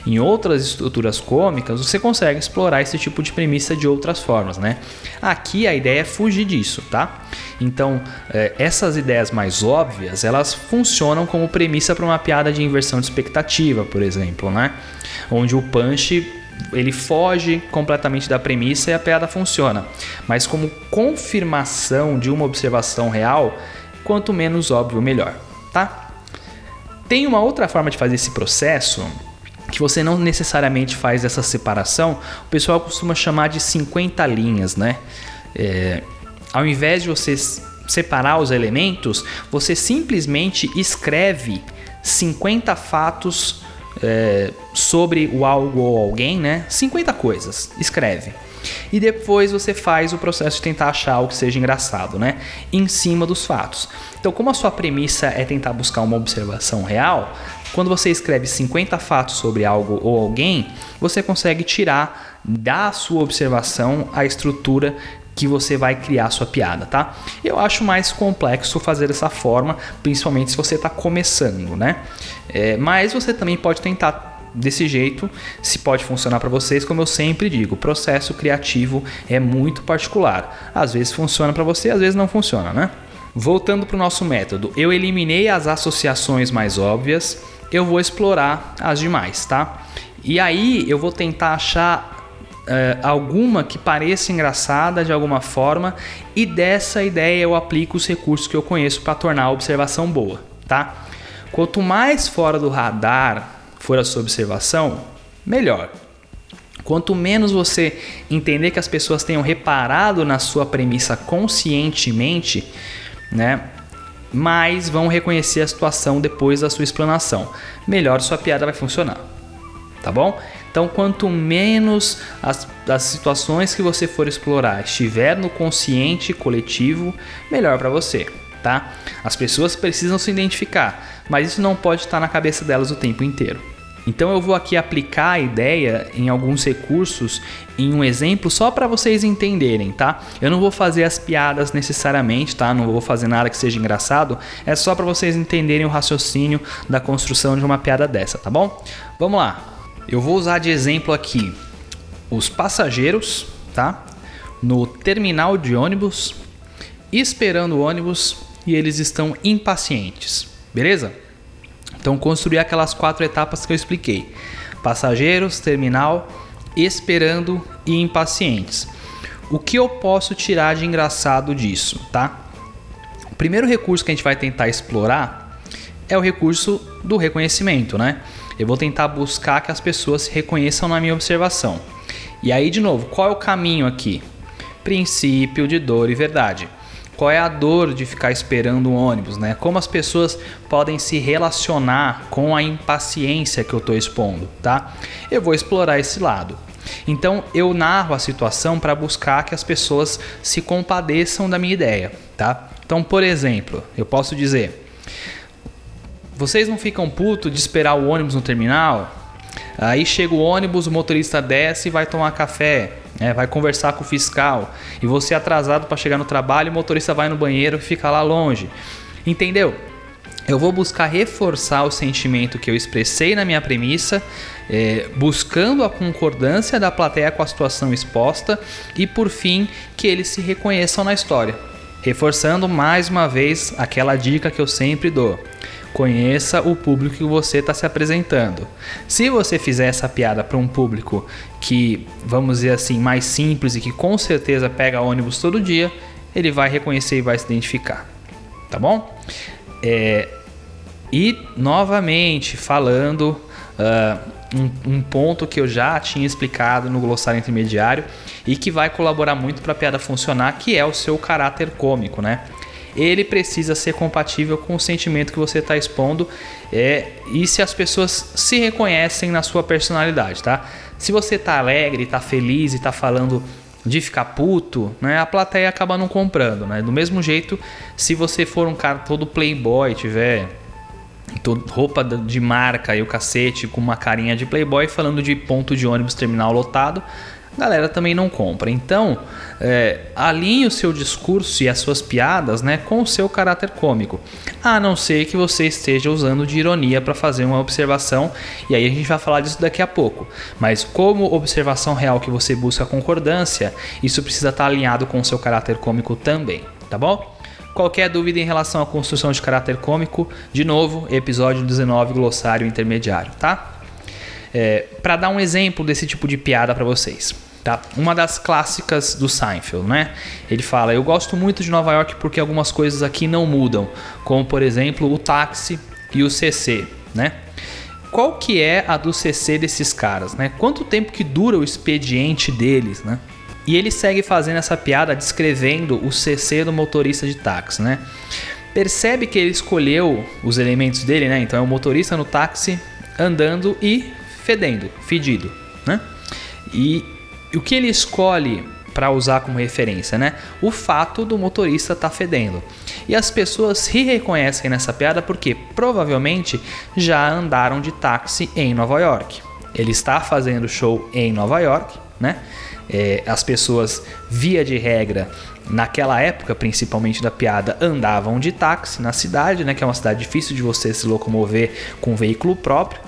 Em outras estruturas cômicas, você consegue explorar esse tipo de premissa de outras formas, né? Aqui a ideia é fugir disso, tá? Então, é, essas ideias mais óbvias, elas funcionam como premissa para uma piada de inversão de expectativa, por exemplo, né? Onde o punch ele foge completamente da premissa e a piada funciona. Mas como confirmação de uma observação real, quanto menos óbvio, melhor, tá? Tem uma outra forma de fazer esse processo que você não necessariamente faz essa separação, o pessoal costuma chamar de 50 linhas, né? É, ao invés de você separar os elementos, você simplesmente escreve 50 fatos é, sobre o algo ou alguém, né? 50 coisas, escreve. E depois você faz o processo de tentar achar algo que seja engraçado, né? Em cima dos fatos. Então, como a sua premissa é tentar buscar uma observação real, quando você escreve 50 fatos sobre algo ou alguém, você consegue tirar da sua observação a estrutura que você vai criar sua piada, tá? Eu acho mais complexo fazer dessa forma, principalmente se você está começando, né? É, mas você também pode tentar desse jeito, se pode funcionar para vocês, como eu sempre digo, o processo criativo é muito particular. Às vezes funciona para você, às vezes não funciona, né? Voltando para o nosso método, eu eliminei as associações mais óbvias, eu vou explorar as demais, tá? E aí eu vou tentar achar Uh, alguma que pareça engraçada de alguma forma e dessa ideia eu aplico os recursos que eu conheço para tornar a observação boa, tá? Quanto mais fora do radar for a sua observação, melhor. Quanto menos você entender que as pessoas tenham reparado na sua premissa conscientemente, né, mais vão reconhecer a situação depois da sua explanação. Melhor sua piada vai funcionar. Tá bom? Então, quanto menos as, as situações que você for explorar estiver no consciente coletivo, melhor para você, tá? As pessoas precisam se identificar, mas isso não pode estar na cabeça delas o tempo inteiro. Então eu vou aqui aplicar a ideia em alguns recursos em um exemplo só para vocês entenderem, tá? Eu não vou fazer as piadas necessariamente, tá? Não vou fazer nada que seja engraçado, é só para vocês entenderem o raciocínio da construção de uma piada dessa, tá bom? Vamos lá. Eu vou usar de exemplo aqui os passageiros, tá? No terminal de ônibus, esperando o ônibus e eles estão impacientes, beleza? Então construir aquelas quatro etapas que eu expliquei: passageiros, terminal, esperando e impacientes. O que eu posso tirar de engraçado disso, tá? O primeiro recurso que a gente vai tentar explorar é o recurso do reconhecimento, né? Eu vou tentar buscar que as pessoas se reconheçam na minha observação. E aí, de novo, qual é o caminho aqui? Princípio de dor e verdade. Qual é a dor de ficar esperando um ônibus, né? Como as pessoas podem se relacionar com a impaciência que eu estou expondo, tá? Eu vou explorar esse lado. Então eu narro a situação para buscar que as pessoas se compadeçam da minha ideia, tá? Então, por exemplo, eu posso dizer: vocês não ficam puto de esperar o ônibus no terminal? Aí chega o ônibus, o motorista desce e vai tomar café, né? vai conversar com o fiscal. E você é atrasado para chegar no trabalho, o motorista vai no banheiro e fica lá longe. Entendeu? eu vou buscar reforçar o sentimento que eu expressei na minha premissa, é, buscando a concordância da plateia com a situação exposta e, por fim, que eles se reconheçam na história. Reforçando mais uma vez aquela dica que eu sempre dou. Conheça o público que você está se apresentando. Se você fizer essa piada para um público que, vamos dizer assim, mais simples e que com certeza pega ônibus todo dia, ele vai reconhecer e vai se identificar. Tá bom? É, e novamente falando uh, um, um, ponto que eu já tinha explicado no glossário intermediário e que vai colaborar muito para a piada funcionar, que é o seu caráter cômico, né? Ele precisa ser compatível com o sentimento que você está expondo é, e se as pessoas se reconhecem na sua personalidade, tá? Se você tá alegre, tá feliz e tá falando de ficar puto, né, a plateia acaba não comprando, né? Do mesmo jeito, se você for um cara todo playboy, tiver roupa de marca e o cacete com uma carinha de playboy falando de ponto de ônibus terminal lotado, galera também não compra. Então, é, alinhe o seu discurso e as suas piadas né, com o seu caráter cômico, a não ser que você esteja usando de ironia para fazer uma observação, e aí a gente vai falar disso daqui a pouco. Mas, como observação real que você busca concordância, isso precisa estar tá alinhado com o seu caráter cômico também, tá bom? Qualquer dúvida em relação à construção de caráter cômico, de novo, episódio 19, glossário intermediário, tá? É, para dar um exemplo desse tipo de piada para vocês. Tá? Uma das clássicas do Seinfeld, né? Ele fala: Eu gosto muito de Nova York porque algumas coisas aqui não mudam, como por exemplo o táxi e o CC, né? Qual que é a do CC desses caras, né? Quanto tempo que dura o expediente deles, né? E ele segue fazendo essa piada descrevendo o CC do motorista de táxi, né? Percebe que ele escolheu os elementos dele, né? Então é o motorista no táxi andando e fedendo, fedido, né? E o que ele escolhe para usar como referência, né? O fato do motorista estar tá fedendo. E as pessoas se reconhecem nessa piada porque provavelmente já andaram de táxi em Nova York. Ele está fazendo show em Nova York, né? É, as pessoas, via de regra, naquela época, principalmente da piada, andavam de táxi na cidade, né? Que é uma cidade difícil de você se locomover com um veículo próprio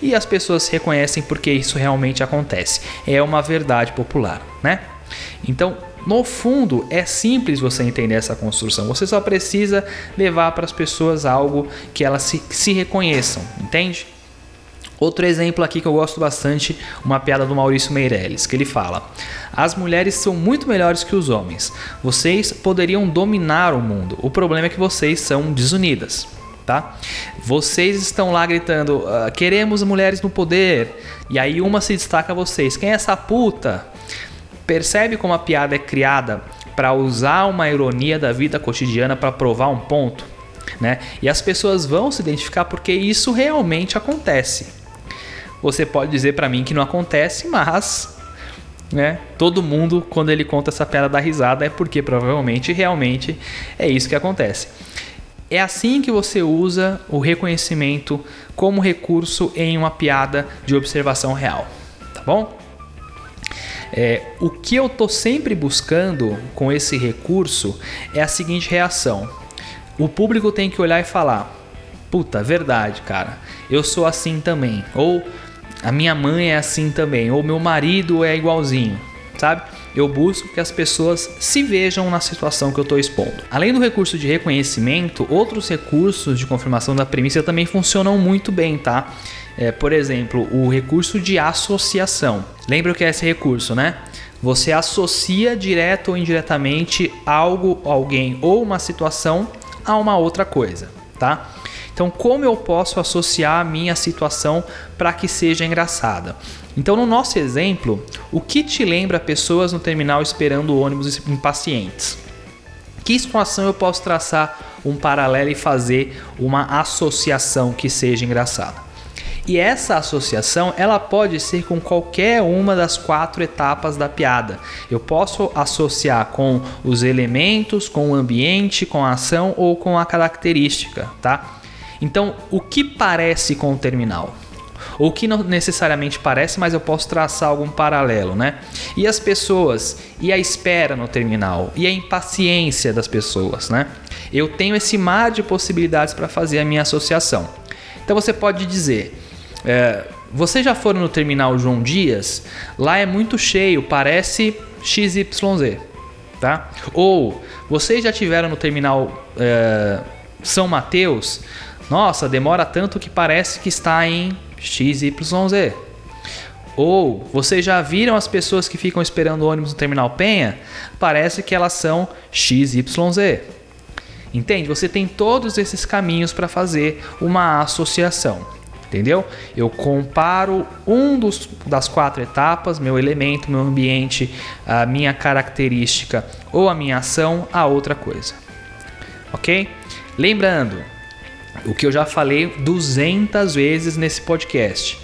e as pessoas reconhecem porque isso realmente acontece. É uma verdade popular, né? Então, no fundo, é simples você entender essa construção. Você só precisa levar para as pessoas algo que elas se, se reconheçam, entende? Outro exemplo aqui que eu gosto bastante, uma piada do Maurício Meirelles, que ele fala: As mulheres são muito melhores que os homens. Vocês poderiam dominar o mundo. O problema é que vocês são desunidas tá? Vocês estão lá gritando: uh, queremos mulheres no poder. E aí uma se destaca a vocês: quem é essa puta? Percebe como a piada é criada para usar uma ironia da vida cotidiana para provar um ponto, né? E as pessoas vão se identificar porque isso realmente acontece. Você pode dizer para mim que não acontece, mas né? Todo mundo, quando ele conta essa piada da risada, é porque provavelmente, realmente, é isso que acontece. É assim que você usa o reconhecimento como recurso em uma piada de observação real, tá bom? É, o que eu tô sempre buscando com esse recurso é a seguinte reação: o público tem que olhar e falar, puta, verdade, cara, eu sou assim também, ou a minha mãe é assim também, ou meu marido é igualzinho, sabe? Eu busco que as pessoas se vejam na situação que eu estou expondo. Além do recurso de reconhecimento, outros recursos de confirmação da premissa também funcionam muito bem, tá? É, por exemplo, o recurso de associação. Lembra o que é esse recurso, né? Você associa direto ou indiretamente algo, alguém ou uma situação a uma outra coisa, tá? Então, como eu posso associar a minha situação para que seja engraçada? Então, no nosso exemplo, o que te lembra pessoas no terminal esperando ônibus impacientes? Que situação eu posso traçar um paralelo e fazer uma associação que seja engraçada? E essa associação ela pode ser com qualquer uma das quatro etapas da piada. Eu posso associar com os elementos, com o ambiente, com a ação ou com a característica, tá? Então, o que parece com o terminal? Ou que não necessariamente parece, mas eu posso traçar algum paralelo, né? E as pessoas, e a espera no terminal, e a impaciência das pessoas, né? Eu tenho esse mar de possibilidades para fazer a minha associação. Então você pode dizer, é, você já foram no terminal João Dias? Lá é muito cheio, parece XYZ, tá? Ou vocês já tiveram no terminal é, São Mateus? Nossa, demora tanto que parece que está em XYZ. Ou vocês já viram as pessoas que ficam esperando o ônibus no terminal Penha? Parece que elas são XYZ. Entende? Você tem todos esses caminhos para fazer uma associação entendeu? Eu comparo um dos, das quatro etapas, meu elemento, meu ambiente, a minha característica ou a minha ação a outra coisa, ok? Lembrando o que eu já falei 200 vezes nesse podcast,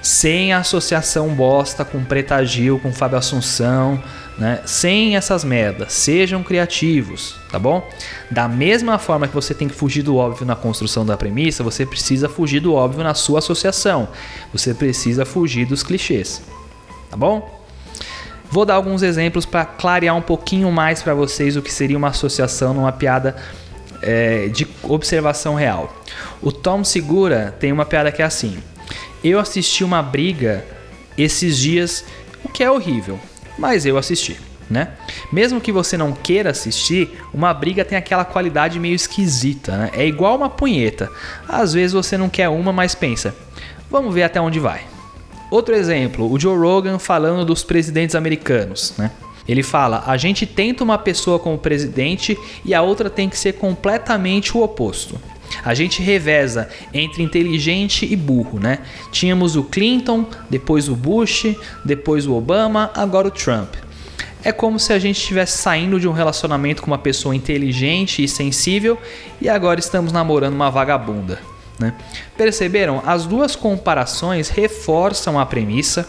sem associação bosta com Preta Gil, com Fábio Assunção, né? Sem essas merdas, sejam criativos, tá bom? Da mesma forma que você tem que fugir do óbvio na construção da premissa, você precisa fugir do óbvio na sua associação. Você precisa fugir dos clichês, tá bom? Vou dar alguns exemplos para clarear um pouquinho mais para vocês o que seria uma associação numa piada é, de observação real. O Tom Segura tem uma piada que é assim: Eu assisti uma briga esses dias, o que é horrível mas eu assisti. Né? Mesmo que você não queira assistir, uma briga tem aquela qualidade meio esquisita, né? É igual uma punheta. Às vezes você não quer uma, mas pensa, vamos ver até onde vai. Outro exemplo, o Joe Rogan falando dos presidentes americanos, né? Ele fala: a gente tenta uma pessoa como presidente e a outra tem que ser completamente o oposto. A gente reveza entre inteligente e burro, né? Tínhamos o Clinton, depois o Bush, depois o Obama, agora o Trump. É como se a gente estivesse saindo de um relacionamento com uma pessoa inteligente e sensível e agora estamos namorando uma vagabunda. Né? Perceberam? As duas comparações reforçam a premissa,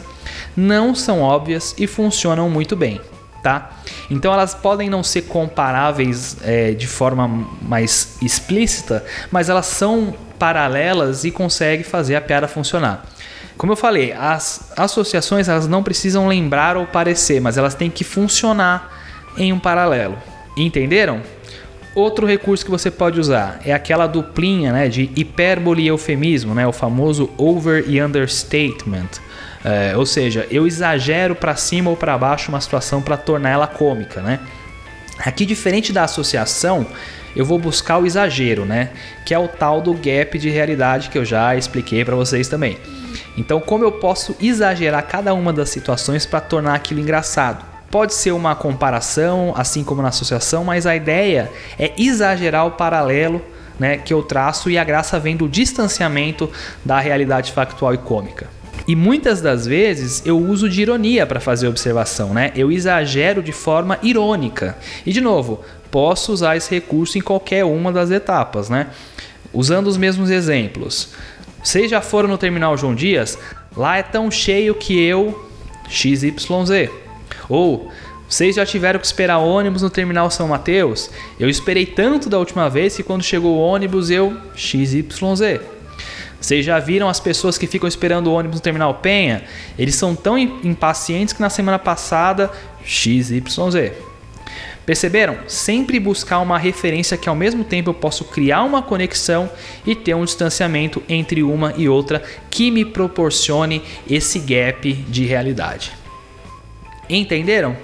não são óbvias e funcionam muito bem tá? Então elas podem não ser comparáveis é, de forma mais explícita, mas elas são paralelas e conseguem fazer a piada funcionar. Como eu falei, as associações elas não precisam lembrar ou parecer, mas elas têm que funcionar em um paralelo. Entenderam? Outro recurso que você pode usar é aquela duplinha né, de hipérbole e eufemismo, né, o famoso over e understatement. É, ou seja, eu exagero para cima ou para baixo uma situação para tornar ela cômica, né? Aqui, diferente da associação, eu vou buscar o exagero, né? Que é o tal do gap de realidade que eu já expliquei para vocês também. Então, como eu posso exagerar cada uma das situações para tornar aquilo engraçado? Pode ser uma comparação, assim como na associação, mas a ideia é exagerar o paralelo né, que eu traço e a graça vem do distanciamento da realidade factual e cômica. E muitas das vezes eu uso de ironia para fazer observação, né? Eu exagero de forma irônica. E de novo, posso usar esse recurso em qualquer uma das etapas, né? Usando os mesmos exemplos. Vocês já foram no terminal João Dias? Lá é tão cheio que eu XYZ. Ou vocês já tiveram que esperar ônibus no terminal São Mateus? Eu esperei tanto da última vez que quando chegou o ônibus eu XYZ. Vocês já viram as pessoas que ficam esperando o ônibus no terminal Penha? Eles são tão impacientes que na semana passada XYZ. Perceberam? Sempre buscar uma referência que ao mesmo tempo eu posso criar uma conexão e ter um distanciamento entre uma e outra que me proporcione esse gap de realidade. Entenderam?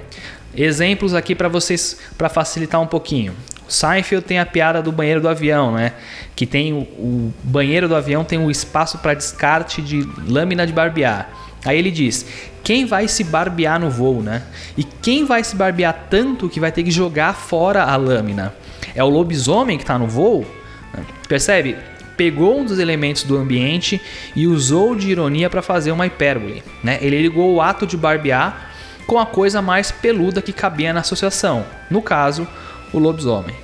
Exemplos aqui para vocês para facilitar um pouquinho. Seinfeld tem a piada do banheiro do avião, né? Que tem o, o banheiro do avião tem um espaço para descarte de lâmina de barbear. Aí ele diz: quem vai se barbear no voo, né? E quem vai se barbear tanto que vai ter que jogar fora a lâmina? É o lobisomem que está no voo? Percebe? Pegou um dos elementos do ambiente e usou de ironia para fazer uma hipérbole. Né? Ele ligou o ato de barbear com a coisa mais peluda que cabia na associação. No caso, o lobisomem.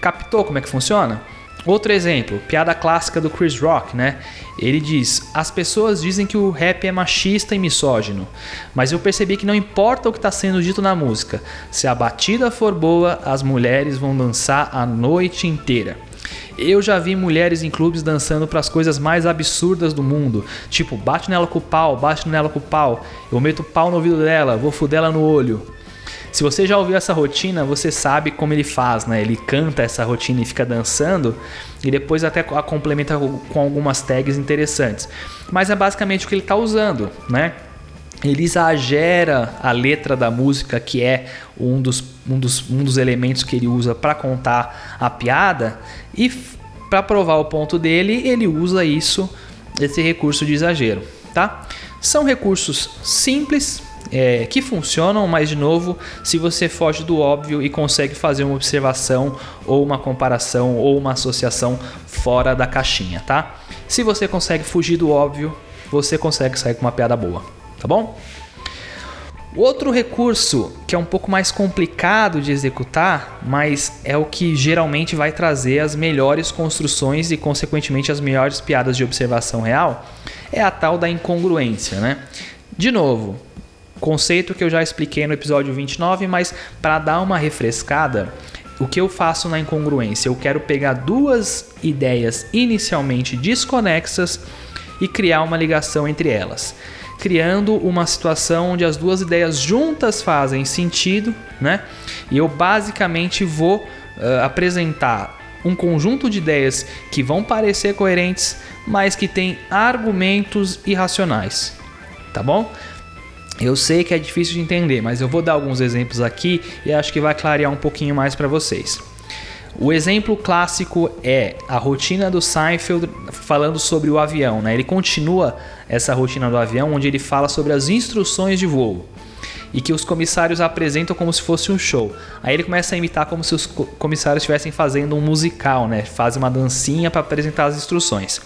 Captou como é que funciona? Outro exemplo, piada clássica do Chris Rock, né? Ele diz: As pessoas dizem que o rap é machista e misógino, mas eu percebi que não importa o que está sendo dito na música, se a batida for boa, as mulheres vão dançar a noite inteira. Eu já vi mulheres em clubes dançando para as coisas mais absurdas do mundo, tipo, bate nela com o pau, bate nela com o pau, eu meto pau no ouvido dela, vou fuder ela no olho. Se você já ouviu essa rotina, você sabe como ele faz, né? Ele canta essa rotina e fica dançando e depois até a complementa com algumas tags interessantes. Mas é basicamente o que ele está usando, né? Ele exagera a letra da música, que é um dos, um dos, um dos elementos que ele usa para contar a piada, e para provar o ponto dele, ele usa isso, esse recurso de exagero, tá? São recursos simples, é, que funcionam, mas de novo, se você foge do óbvio e consegue fazer uma observação ou uma comparação ou uma associação fora da caixinha, tá? Se você consegue fugir do óbvio, você consegue sair com uma piada boa, tá bom? Outro recurso que é um pouco mais complicado de executar, mas é o que geralmente vai trazer as melhores construções e, consequentemente, as melhores piadas de observação real, é a tal da incongruência, né? De novo, Conceito que eu já expliquei no episódio 29, mas para dar uma refrescada, o que eu faço na incongruência? Eu quero pegar duas ideias inicialmente desconexas e criar uma ligação entre elas, criando uma situação onde as duas ideias juntas fazem sentido, né? E eu basicamente vou uh, apresentar um conjunto de ideias que vão parecer coerentes, mas que têm argumentos irracionais, tá bom? Eu sei que é difícil de entender, mas eu vou dar alguns exemplos aqui e acho que vai clarear um pouquinho mais para vocês. O exemplo clássico é a rotina do Seinfeld falando sobre o avião. Né? Ele continua essa rotina do avião, onde ele fala sobre as instruções de voo e que os comissários apresentam como se fosse um show. Aí ele começa a imitar como se os comissários estivessem fazendo um musical, né? Faz uma dancinha para apresentar as instruções.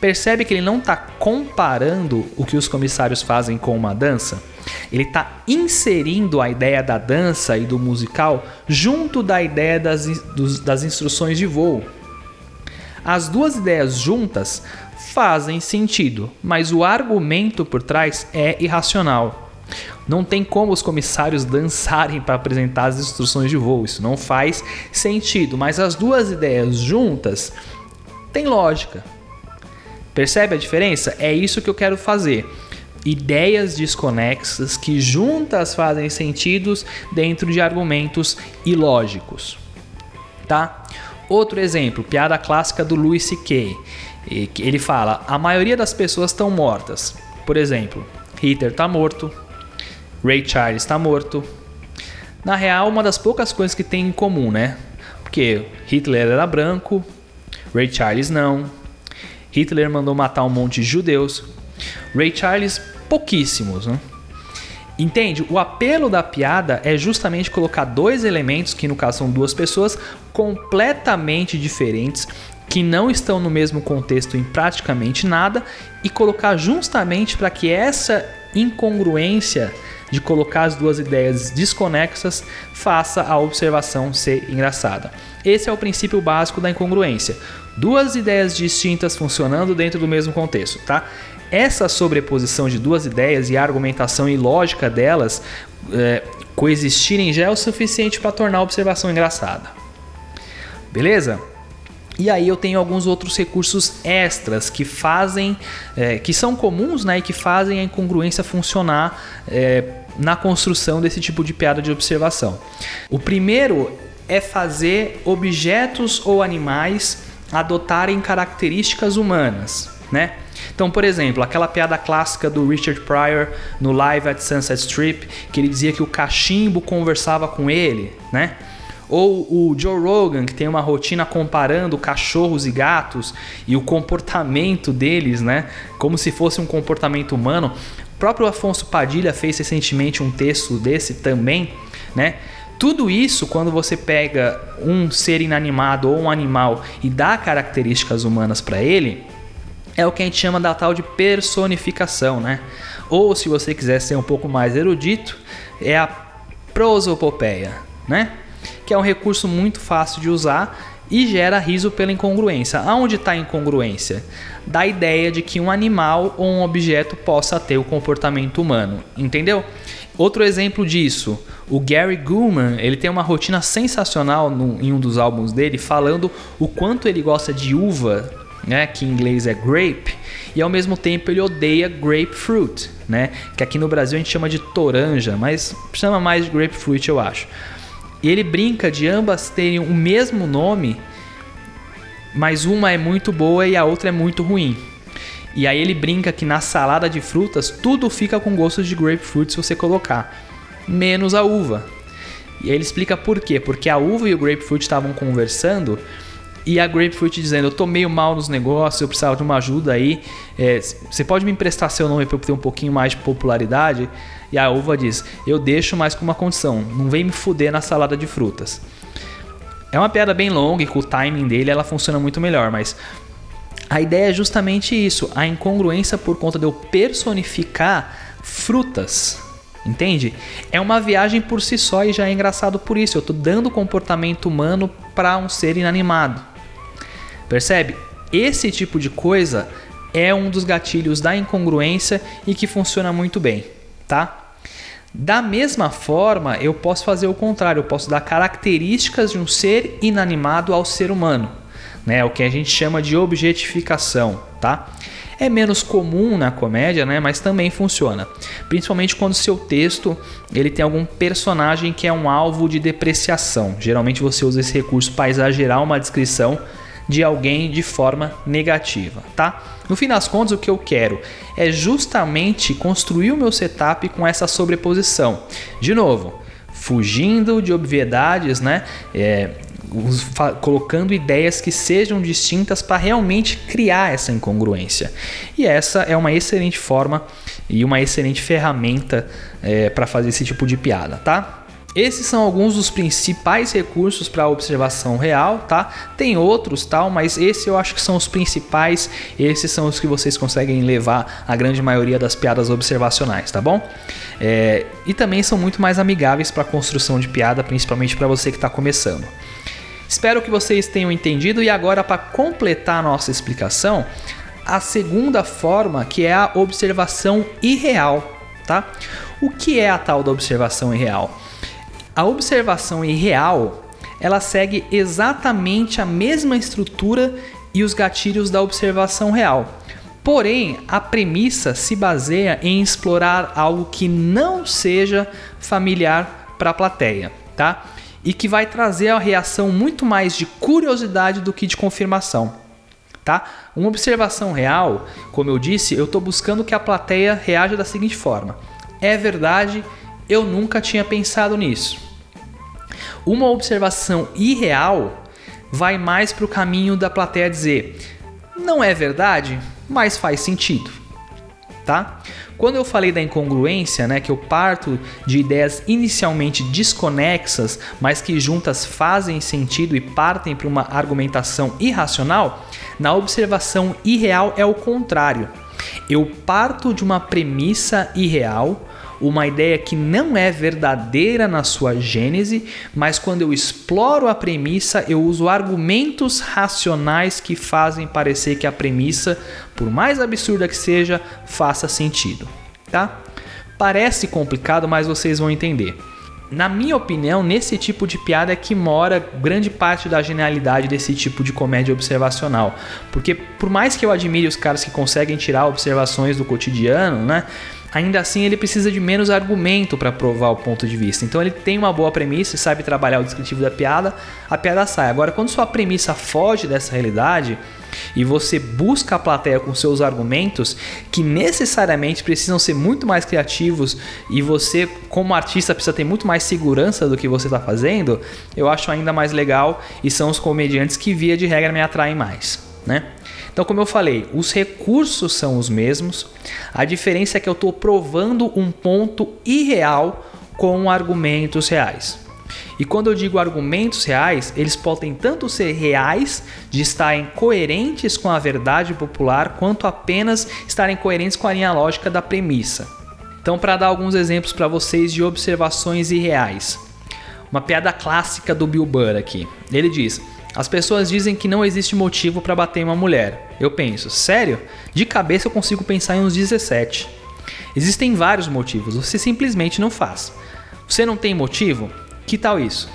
Percebe que ele não está comparando o que os comissários fazem com uma dança? Ele está inserindo a ideia da dança e do musical junto da ideia das, dos, das instruções de voo. As duas ideias juntas fazem sentido, mas o argumento por trás é irracional. Não tem como os comissários dançarem para apresentar as instruções de voo, isso não faz sentido, mas as duas ideias juntas têm lógica. Percebe a diferença? É isso que eu quero fazer. Ideias desconexas que juntas fazem sentidos dentro de argumentos ilógicos. Tá? Outro exemplo, piada clássica do Louis C.K. Ele fala: a maioria das pessoas estão mortas. Por exemplo, Hitler está morto, Ray Charles está morto. Na real, uma das poucas coisas que tem em comum, né? Porque Hitler era branco, Ray Charles não, Hitler mandou matar um monte de judeus. Ray Charles, pouquíssimos, né? Entende? O apelo da piada é justamente colocar dois elementos, que no caso são duas pessoas, completamente diferentes, que não estão no mesmo contexto em praticamente nada, e colocar justamente para que essa incongruência de colocar as duas ideias desconexas faça a observação ser engraçada. Esse é o princípio básico da incongruência duas ideias distintas funcionando dentro do mesmo contexto, tá? Essa sobreposição de duas ideias e a argumentação e lógica delas é, coexistirem já é o suficiente para tornar a observação engraçada. Beleza? E aí eu tenho alguns outros recursos extras que fazem, é, que são comuns, né, e que fazem a incongruência funcionar é, na construção desse tipo de piada de observação. O primeiro é fazer objetos ou animais adotarem características humanas, né? Então, por exemplo, aquela piada clássica do Richard Pryor no Live at Sunset Strip, que ele dizia que o cachimbo conversava com ele, né? Ou o Joe Rogan, que tem uma rotina comparando cachorros e gatos e o comportamento deles, né? Como se fosse um comportamento humano. O próprio Afonso Padilha fez recentemente um texto desse também, né? Tudo isso, quando você pega um ser inanimado ou um animal e dá características humanas para ele, é o que a gente chama da tal de personificação, né? Ou se você quiser ser um pouco mais erudito, é a prosopopeia, né? Que é um recurso muito fácil de usar e gera riso pela incongruência. Aonde está a incongruência? Da ideia de que um animal ou um objeto possa ter o comportamento humano, entendeu? Outro exemplo disso, o Gary Gulman, ele tem uma rotina sensacional no, em um dos álbuns dele, falando o quanto ele gosta de uva, né, que em inglês é grape, e ao mesmo tempo ele odeia grapefruit, né, que aqui no Brasil a gente chama de toranja, mas chama mais de grapefruit, eu acho. E ele brinca de ambas terem o mesmo nome, mas uma é muito boa e a outra é muito ruim. E aí ele brinca que na salada de frutas tudo fica com gosto de grapefruit se você colocar, menos a uva. E aí ele explica por quê? Porque a uva e o grapefruit estavam conversando e a grapefruit dizendo: Eu tô meio mal nos negócios, eu precisava de uma ajuda aí. É, você pode me emprestar seu nome para eu ter um pouquinho mais de popularidade? E a uva diz: Eu deixo, mas com uma condição: não vem me fuder na salada de frutas. É uma piada bem longa e com o timing dele ela funciona muito melhor, mas a ideia é justamente isso, a incongruência por conta de eu personificar frutas. Entende? É uma viagem por si só e já é engraçado por isso. Eu estou dando comportamento humano para um ser inanimado. Percebe? Esse tipo de coisa é um dos gatilhos da incongruência e que funciona muito bem, tá? Da mesma forma, eu posso fazer o contrário, eu posso dar características de um ser inanimado ao ser humano né? O que a gente chama de objetificação, tá? É menos comum na comédia, né? Mas também funciona. Principalmente quando seu texto ele tem algum personagem que é um alvo de depreciação. Geralmente você usa esse recurso para exagerar uma descrição de alguém de forma negativa, tá? No fim das contas, o que eu quero é justamente construir o meu setup com essa sobreposição. De novo, fugindo de obviedades, né? É, colocando ideias que sejam distintas para realmente criar essa incongruência. E essa é uma excelente forma e uma excelente ferramenta é, para fazer esse tipo de piada, tá? Esses são alguns dos principais recursos para observação real, tá? Tem outros, tal, mas esses eu acho que são os principais. Esses são os que vocês conseguem levar a grande maioria das piadas observacionais, tá bom? É, e também são muito mais amigáveis para a construção de piada, principalmente para você que está começando. Espero que vocês tenham entendido e agora para completar a nossa explicação, a segunda forma que é a observação irreal, tá? O que é a tal da observação irreal? A observação irreal, ela segue exatamente a mesma estrutura e os gatilhos da observação real. Porém, a premissa se baseia em explorar algo que não seja familiar para a plateia, tá? e que vai trazer a reação muito mais de curiosidade do que de confirmação. Tá? Uma observação real, como eu disse, eu estou buscando que a plateia reaja da seguinte forma: é verdade, eu nunca tinha pensado nisso. Uma observação irreal vai mais para o caminho da plateia dizer: não é verdade, mas faz sentido. Tá? Quando eu falei da incongruência, né, que eu parto de ideias inicialmente desconexas, mas que juntas fazem sentido e partem para uma argumentação irracional, na observação irreal é o contrário. Eu parto de uma premissa irreal, uma ideia que não é verdadeira na sua gênese, mas quando eu exploro a premissa, eu uso argumentos racionais que fazem parecer que a premissa, por mais absurda que seja, faça sentido, tá? Parece complicado, mas vocês vão entender. Na minha opinião, nesse tipo de piada é que mora grande parte da genialidade desse tipo de comédia observacional. Porque por mais que eu admire os caras que conseguem tirar observações do cotidiano, né? Ainda assim ele precisa de menos argumento para provar o ponto de vista. Então ele tem uma boa premissa e sabe trabalhar o descritivo da piada, a piada sai. Agora, quando sua premissa foge dessa realidade e você busca a plateia com seus argumentos que necessariamente precisam ser muito mais criativos e você, como artista, precisa ter muito mais segurança do que você está fazendo, eu acho ainda mais legal e são os comediantes que, via de regra, me atraem mais, né? Então, como eu falei, os recursos são os mesmos, a diferença é que eu estou provando um ponto irreal com argumentos reais. E quando eu digo argumentos reais, eles podem tanto ser reais, de estarem coerentes com a verdade popular, quanto apenas estarem coerentes com a linha lógica da premissa. Então, para dar alguns exemplos para vocês de observações irreais. Uma piada clássica do Bill Burr aqui. Ele diz: As pessoas dizem que não existe motivo para bater em uma mulher. Eu penso, sério? De cabeça eu consigo pensar em uns 17. Existem vários motivos, você simplesmente não faz. Você não tem motivo? Que tal isso?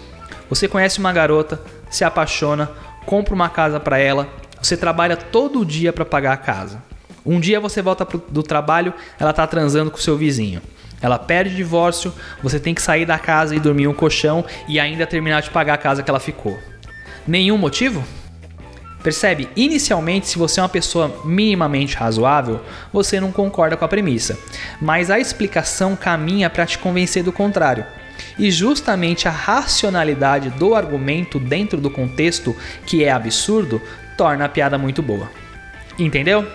Você conhece uma garota, se apaixona, compra uma casa para ela, você trabalha todo dia para pagar a casa. Um dia você volta do trabalho, ela tá transando com seu vizinho. Ela perde divórcio, você tem que sair da casa e dormir um colchão e ainda terminar de pagar a casa que ela ficou. Nenhum motivo? Percebe? Inicialmente, se você é uma pessoa minimamente razoável, você não concorda com a premissa, mas a explicação caminha para te convencer do contrário. E justamente a racionalidade do argumento dentro do contexto, que é absurdo, torna a piada muito boa. Entendeu?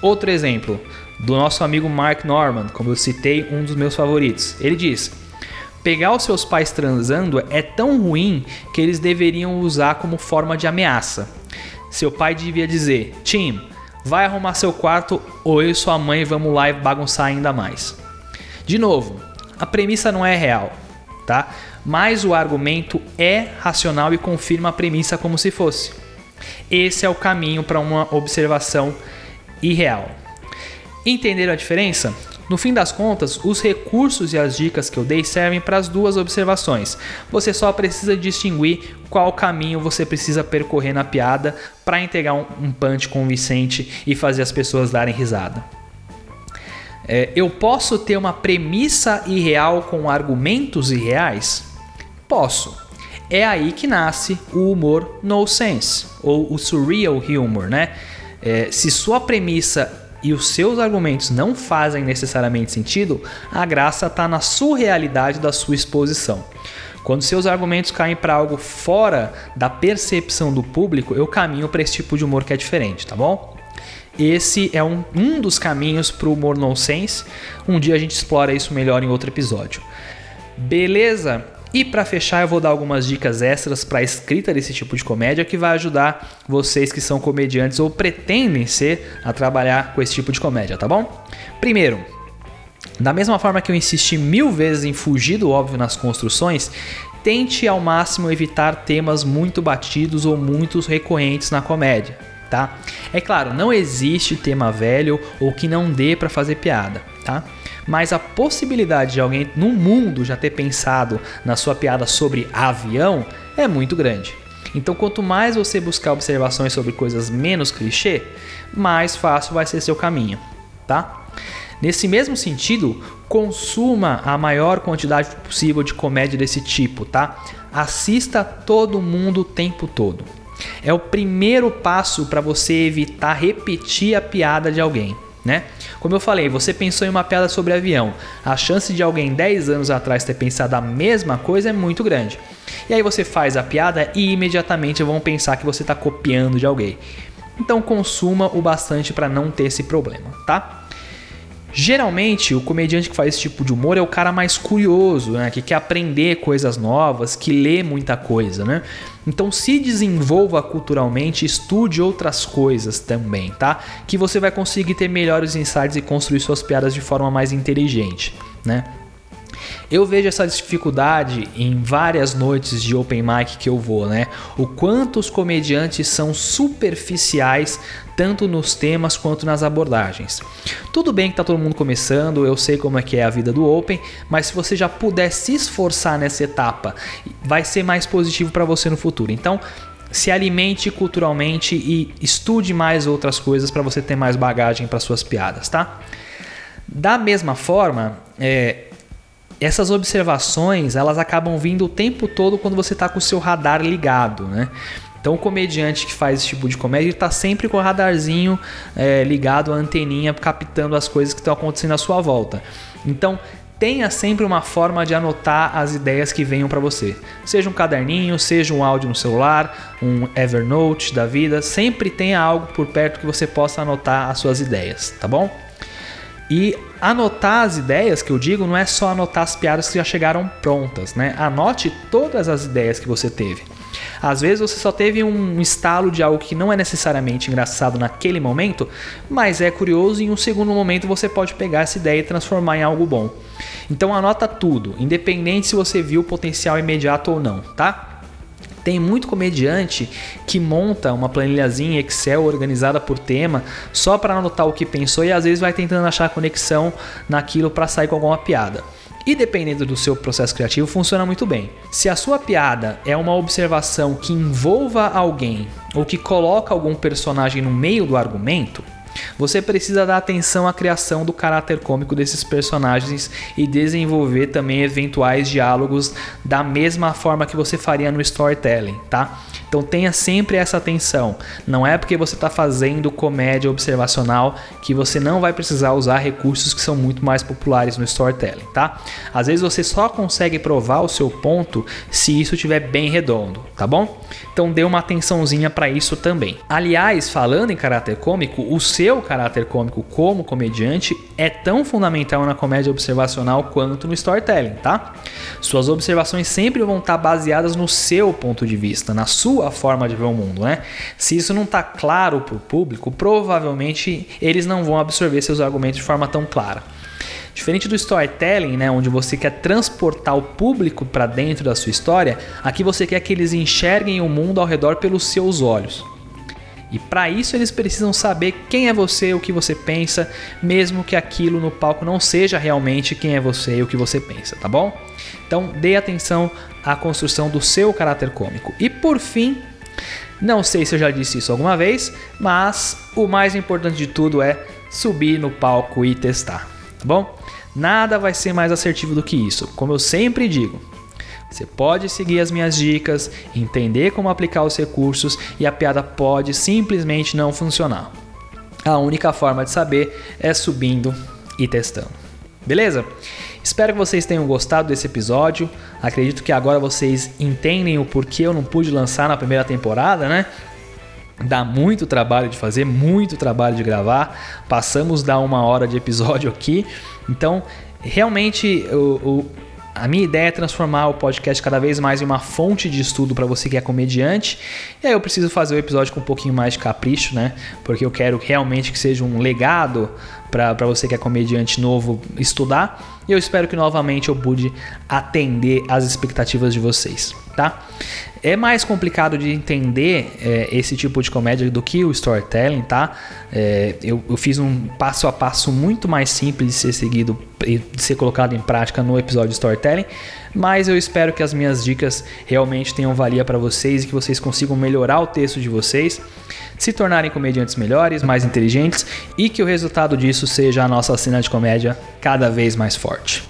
Outro exemplo, do nosso amigo Mark Norman, como eu citei, um dos meus favoritos. Ele diz: Pegar os seus pais transando é tão ruim que eles deveriam usar como forma de ameaça. Seu pai devia dizer: Tim, vai arrumar seu quarto ou eu e sua mãe vamos lá e bagunçar ainda mais. De novo, a premissa não é real, tá? Mas o argumento é racional e confirma a premissa como se fosse. Esse é o caminho para uma observação irreal. Entenderam a diferença? No fim das contas, os recursos e as dicas que eu dei servem para as duas observações. Você só precisa distinguir qual caminho você precisa percorrer na piada para entregar um, punch convincente e fazer as pessoas darem risada. É, eu posso ter uma premissa irreal com argumentos irreais? Posso. É aí que nasce o humor no sense, ou o surreal humor, né? É, se sua premissa e os seus argumentos não fazem necessariamente sentido, a graça está na surrealidade da sua exposição. Quando seus argumentos caem para algo fora da percepção do público, eu caminho para esse tipo de humor que é diferente, tá bom? Esse é um, um dos caminhos para o humor nonsense. Um dia a gente explora isso melhor em outro episódio. Beleza? E para fechar, eu vou dar algumas dicas extras para a escrita desse tipo de comédia que vai ajudar vocês que são comediantes ou pretendem ser a trabalhar com esse tipo de comédia, tá bom? Primeiro, da mesma forma que eu insisti mil vezes em fugir do óbvio nas construções, tente ao máximo evitar temas muito batidos ou muito recorrentes na comédia, tá? É claro, não existe tema velho ou que não dê para fazer piada, tá? Mas a possibilidade de alguém no mundo já ter pensado na sua piada sobre avião é muito grande. Então, quanto mais você buscar observações sobre coisas menos clichê, mais fácil vai ser seu caminho, tá? Nesse mesmo sentido, consuma a maior quantidade possível de comédia desse tipo, tá? Assista todo mundo o tempo todo. É o primeiro passo para você evitar repetir a piada de alguém né? Como eu falei, você pensou em uma piada sobre avião. A chance de alguém 10 anos atrás ter pensado a mesma coisa é muito grande. E aí você faz a piada e imediatamente vão pensar que você está copiando de alguém. Então consuma o bastante para não ter esse problema, tá? Geralmente, o comediante que faz esse tipo de humor é o cara mais curioso, né? que quer aprender coisas novas, que lê muita coisa, né? Então, se desenvolva culturalmente, estude outras coisas também, tá? Que você vai conseguir ter melhores insights e construir suas piadas de forma mais inteligente, né? Eu vejo essa dificuldade em várias noites de open mic que eu vou, né? O quanto os comediantes são superficiais tanto nos temas quanto nas abordagens. Tudo bem que tá todo mundo começando, eu sei como é que é a vida do Open, mas se você já puder se esforçar nessa etapa, vai ser mais positivo para você no futuro. Então, se alimente culturalmente e estude mais outras coisas para você ter mais bagagem para suas piadas, tá? Da mesma forma, é, essas observações elas acabam vindo o tempo todo quando você está com o seu radar ligado, né? Então o comediante que faz esse tipo de comédia está sempre com o radarzinho é, ligado, a anteninha, captando as coisas que estão acontecendo à sua volta. Então tenha sempre uma forma de anotar as ideias que venham para você. Seja um caderninho, seja um áudio no celular, um Evernote da vida, sempre tenha algo por perto que você possa anotar as suas ideias, tá bom? E anotar as ideias que eu digo não é só anotar as piadas que já chegaram prontas, né? Anote todas as ideias que você teve. Às vezes você só teve um estalo de algo que não é necessariamente engraçado naquele momento, mas é curioso e em um segundo momento você pode pegar essa ideia e transformar em algo bom. Então anota tudo, independente se você viu o potencial imediato ou não, tá? Tem muito comediante que monta uma planilhazinha Excel organizada por tema só para anotar o que pensou e às vezes vai tentando achar conexão naquilo para sair com alguma piada. E dependendo do seu processo criativo, funciona muito bem. Se a sua piada é uma observação que envolva alguém ou que coloca algum personagem no meio do argumento, você precisa dar atenção à criação do caráter cômico desses personagens e desenvolver também eventuais diálogos da mesma forma que você faria no storytelling, tá? Então tenha sempre essa atenção. Não é porque você está fazendo comédia observacional que você não vai precisar usar recursos que são muito mais populares no storytelling, tá? Às vezes você só consegue provar o seu ponto se isso estiver bem redondo, tá bom? Então dê uma atençãozinha para isso também. Aliás, falando em caráter cômico, o seu caráter cômico como comediante é tão fundamental na comédia observacional quanto no storytelling, tá? Suas observações sempre vão estar baseadas no seu ponto de vista, na sua forma de ver o mundo, né? Se isso não está claro para o público, provavelmente eles não vão absorver seus argumentos de forma tão clara. Diferente do storytelling, né, onde você quer transportar o público para dentro da sua história, aqui você quer que eles enxerguem o mundo ao redor pelos seus olhos. E para isso eles precisam saber quem é você, o que você pensa, mesmo que aquilo no palco não seja realmente quem é você e o que você pensa, tá bom? Então dê atenção à construção do seu caráter cômico. E por fim, não sei se eu já disse isso alguma vez, mas o mais importante de tudo é subir no palco e testar, tá bom? Nada vai ser mais assertivo do que isso. Como eu sempre digo, você pode seguir as minhas dicas, entender como aplicar os recursos e a piada pode simplesmente não funcionar. A única forma de saber é subindo e testando. Beleza? Espero que vocês tenham gostado desse episódio. Acredito que agora vocês entendem o porquê eu não pude lançar na primeira temporada, né? Dá muito trabalho de fazer, muito trabalho de gravar. Passamos da uma hora de episódio aqui. Então, realmente, o, o a minha ideia é transformar o podcast cada vez mais em uma fonte de estudo para você que é comediante. E aí eu preciso fazer o episódio com um pouquinho mais de capricho, né? Porque eu quero realmente que seja um legado para você que é comediante novo estudar. E eu espero que novamente eu pude atender as expectativas de vocês, tá? É mais complicado de entender é, esse tipo de comédia do que o storytelling, tá? É, eu, eu, fiz um passo a passo muito mais simples de ser seguido de ser colocado em prática no episódio de storytelling, mas eu espero que as minhas dicas realmente tenham valia para vocês e que vocês consigam melhorar o texto de vocês, se tornarem comediantes melhores, mais inteligentes e que o resultado disso seja a nossa cena de comédia cada vez mais forte.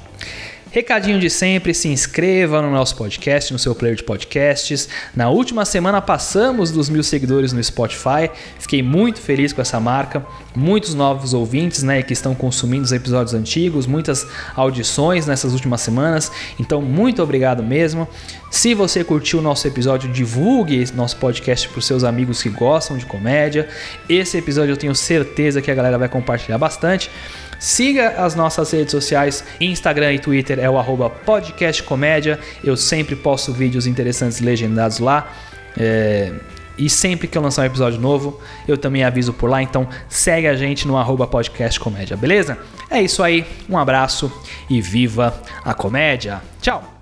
Recadinho de sempre, se inscreva no nosso podcast, no seu player de podcasts. Na última semana passamos dos mil seguidores no Spotify, fiquei muito feliz com essa marca. Muitos novos ouvintes né, que estão consumindo os episódios antigos, muitas audições nessas últimas semanas, então muito obrigado mesmo. Se você curtiu o nosso episódio, divulgue nosso podcast para os seus amigos que gostam de comédia. Esse episódio eu tenho certeza que a galera vai compartilhar bastante. Siga as nossas redes sociais, Instagram e Twitter é o podcastcomédia. Eu sempre posto vídeos interessantes legendados lá. É... E sempre que eu lançar um episódio novo, eu também aviso por lá. Então segue a gente no arroba beleza? É isso aí, um abraço e viva a comédia. Tchau!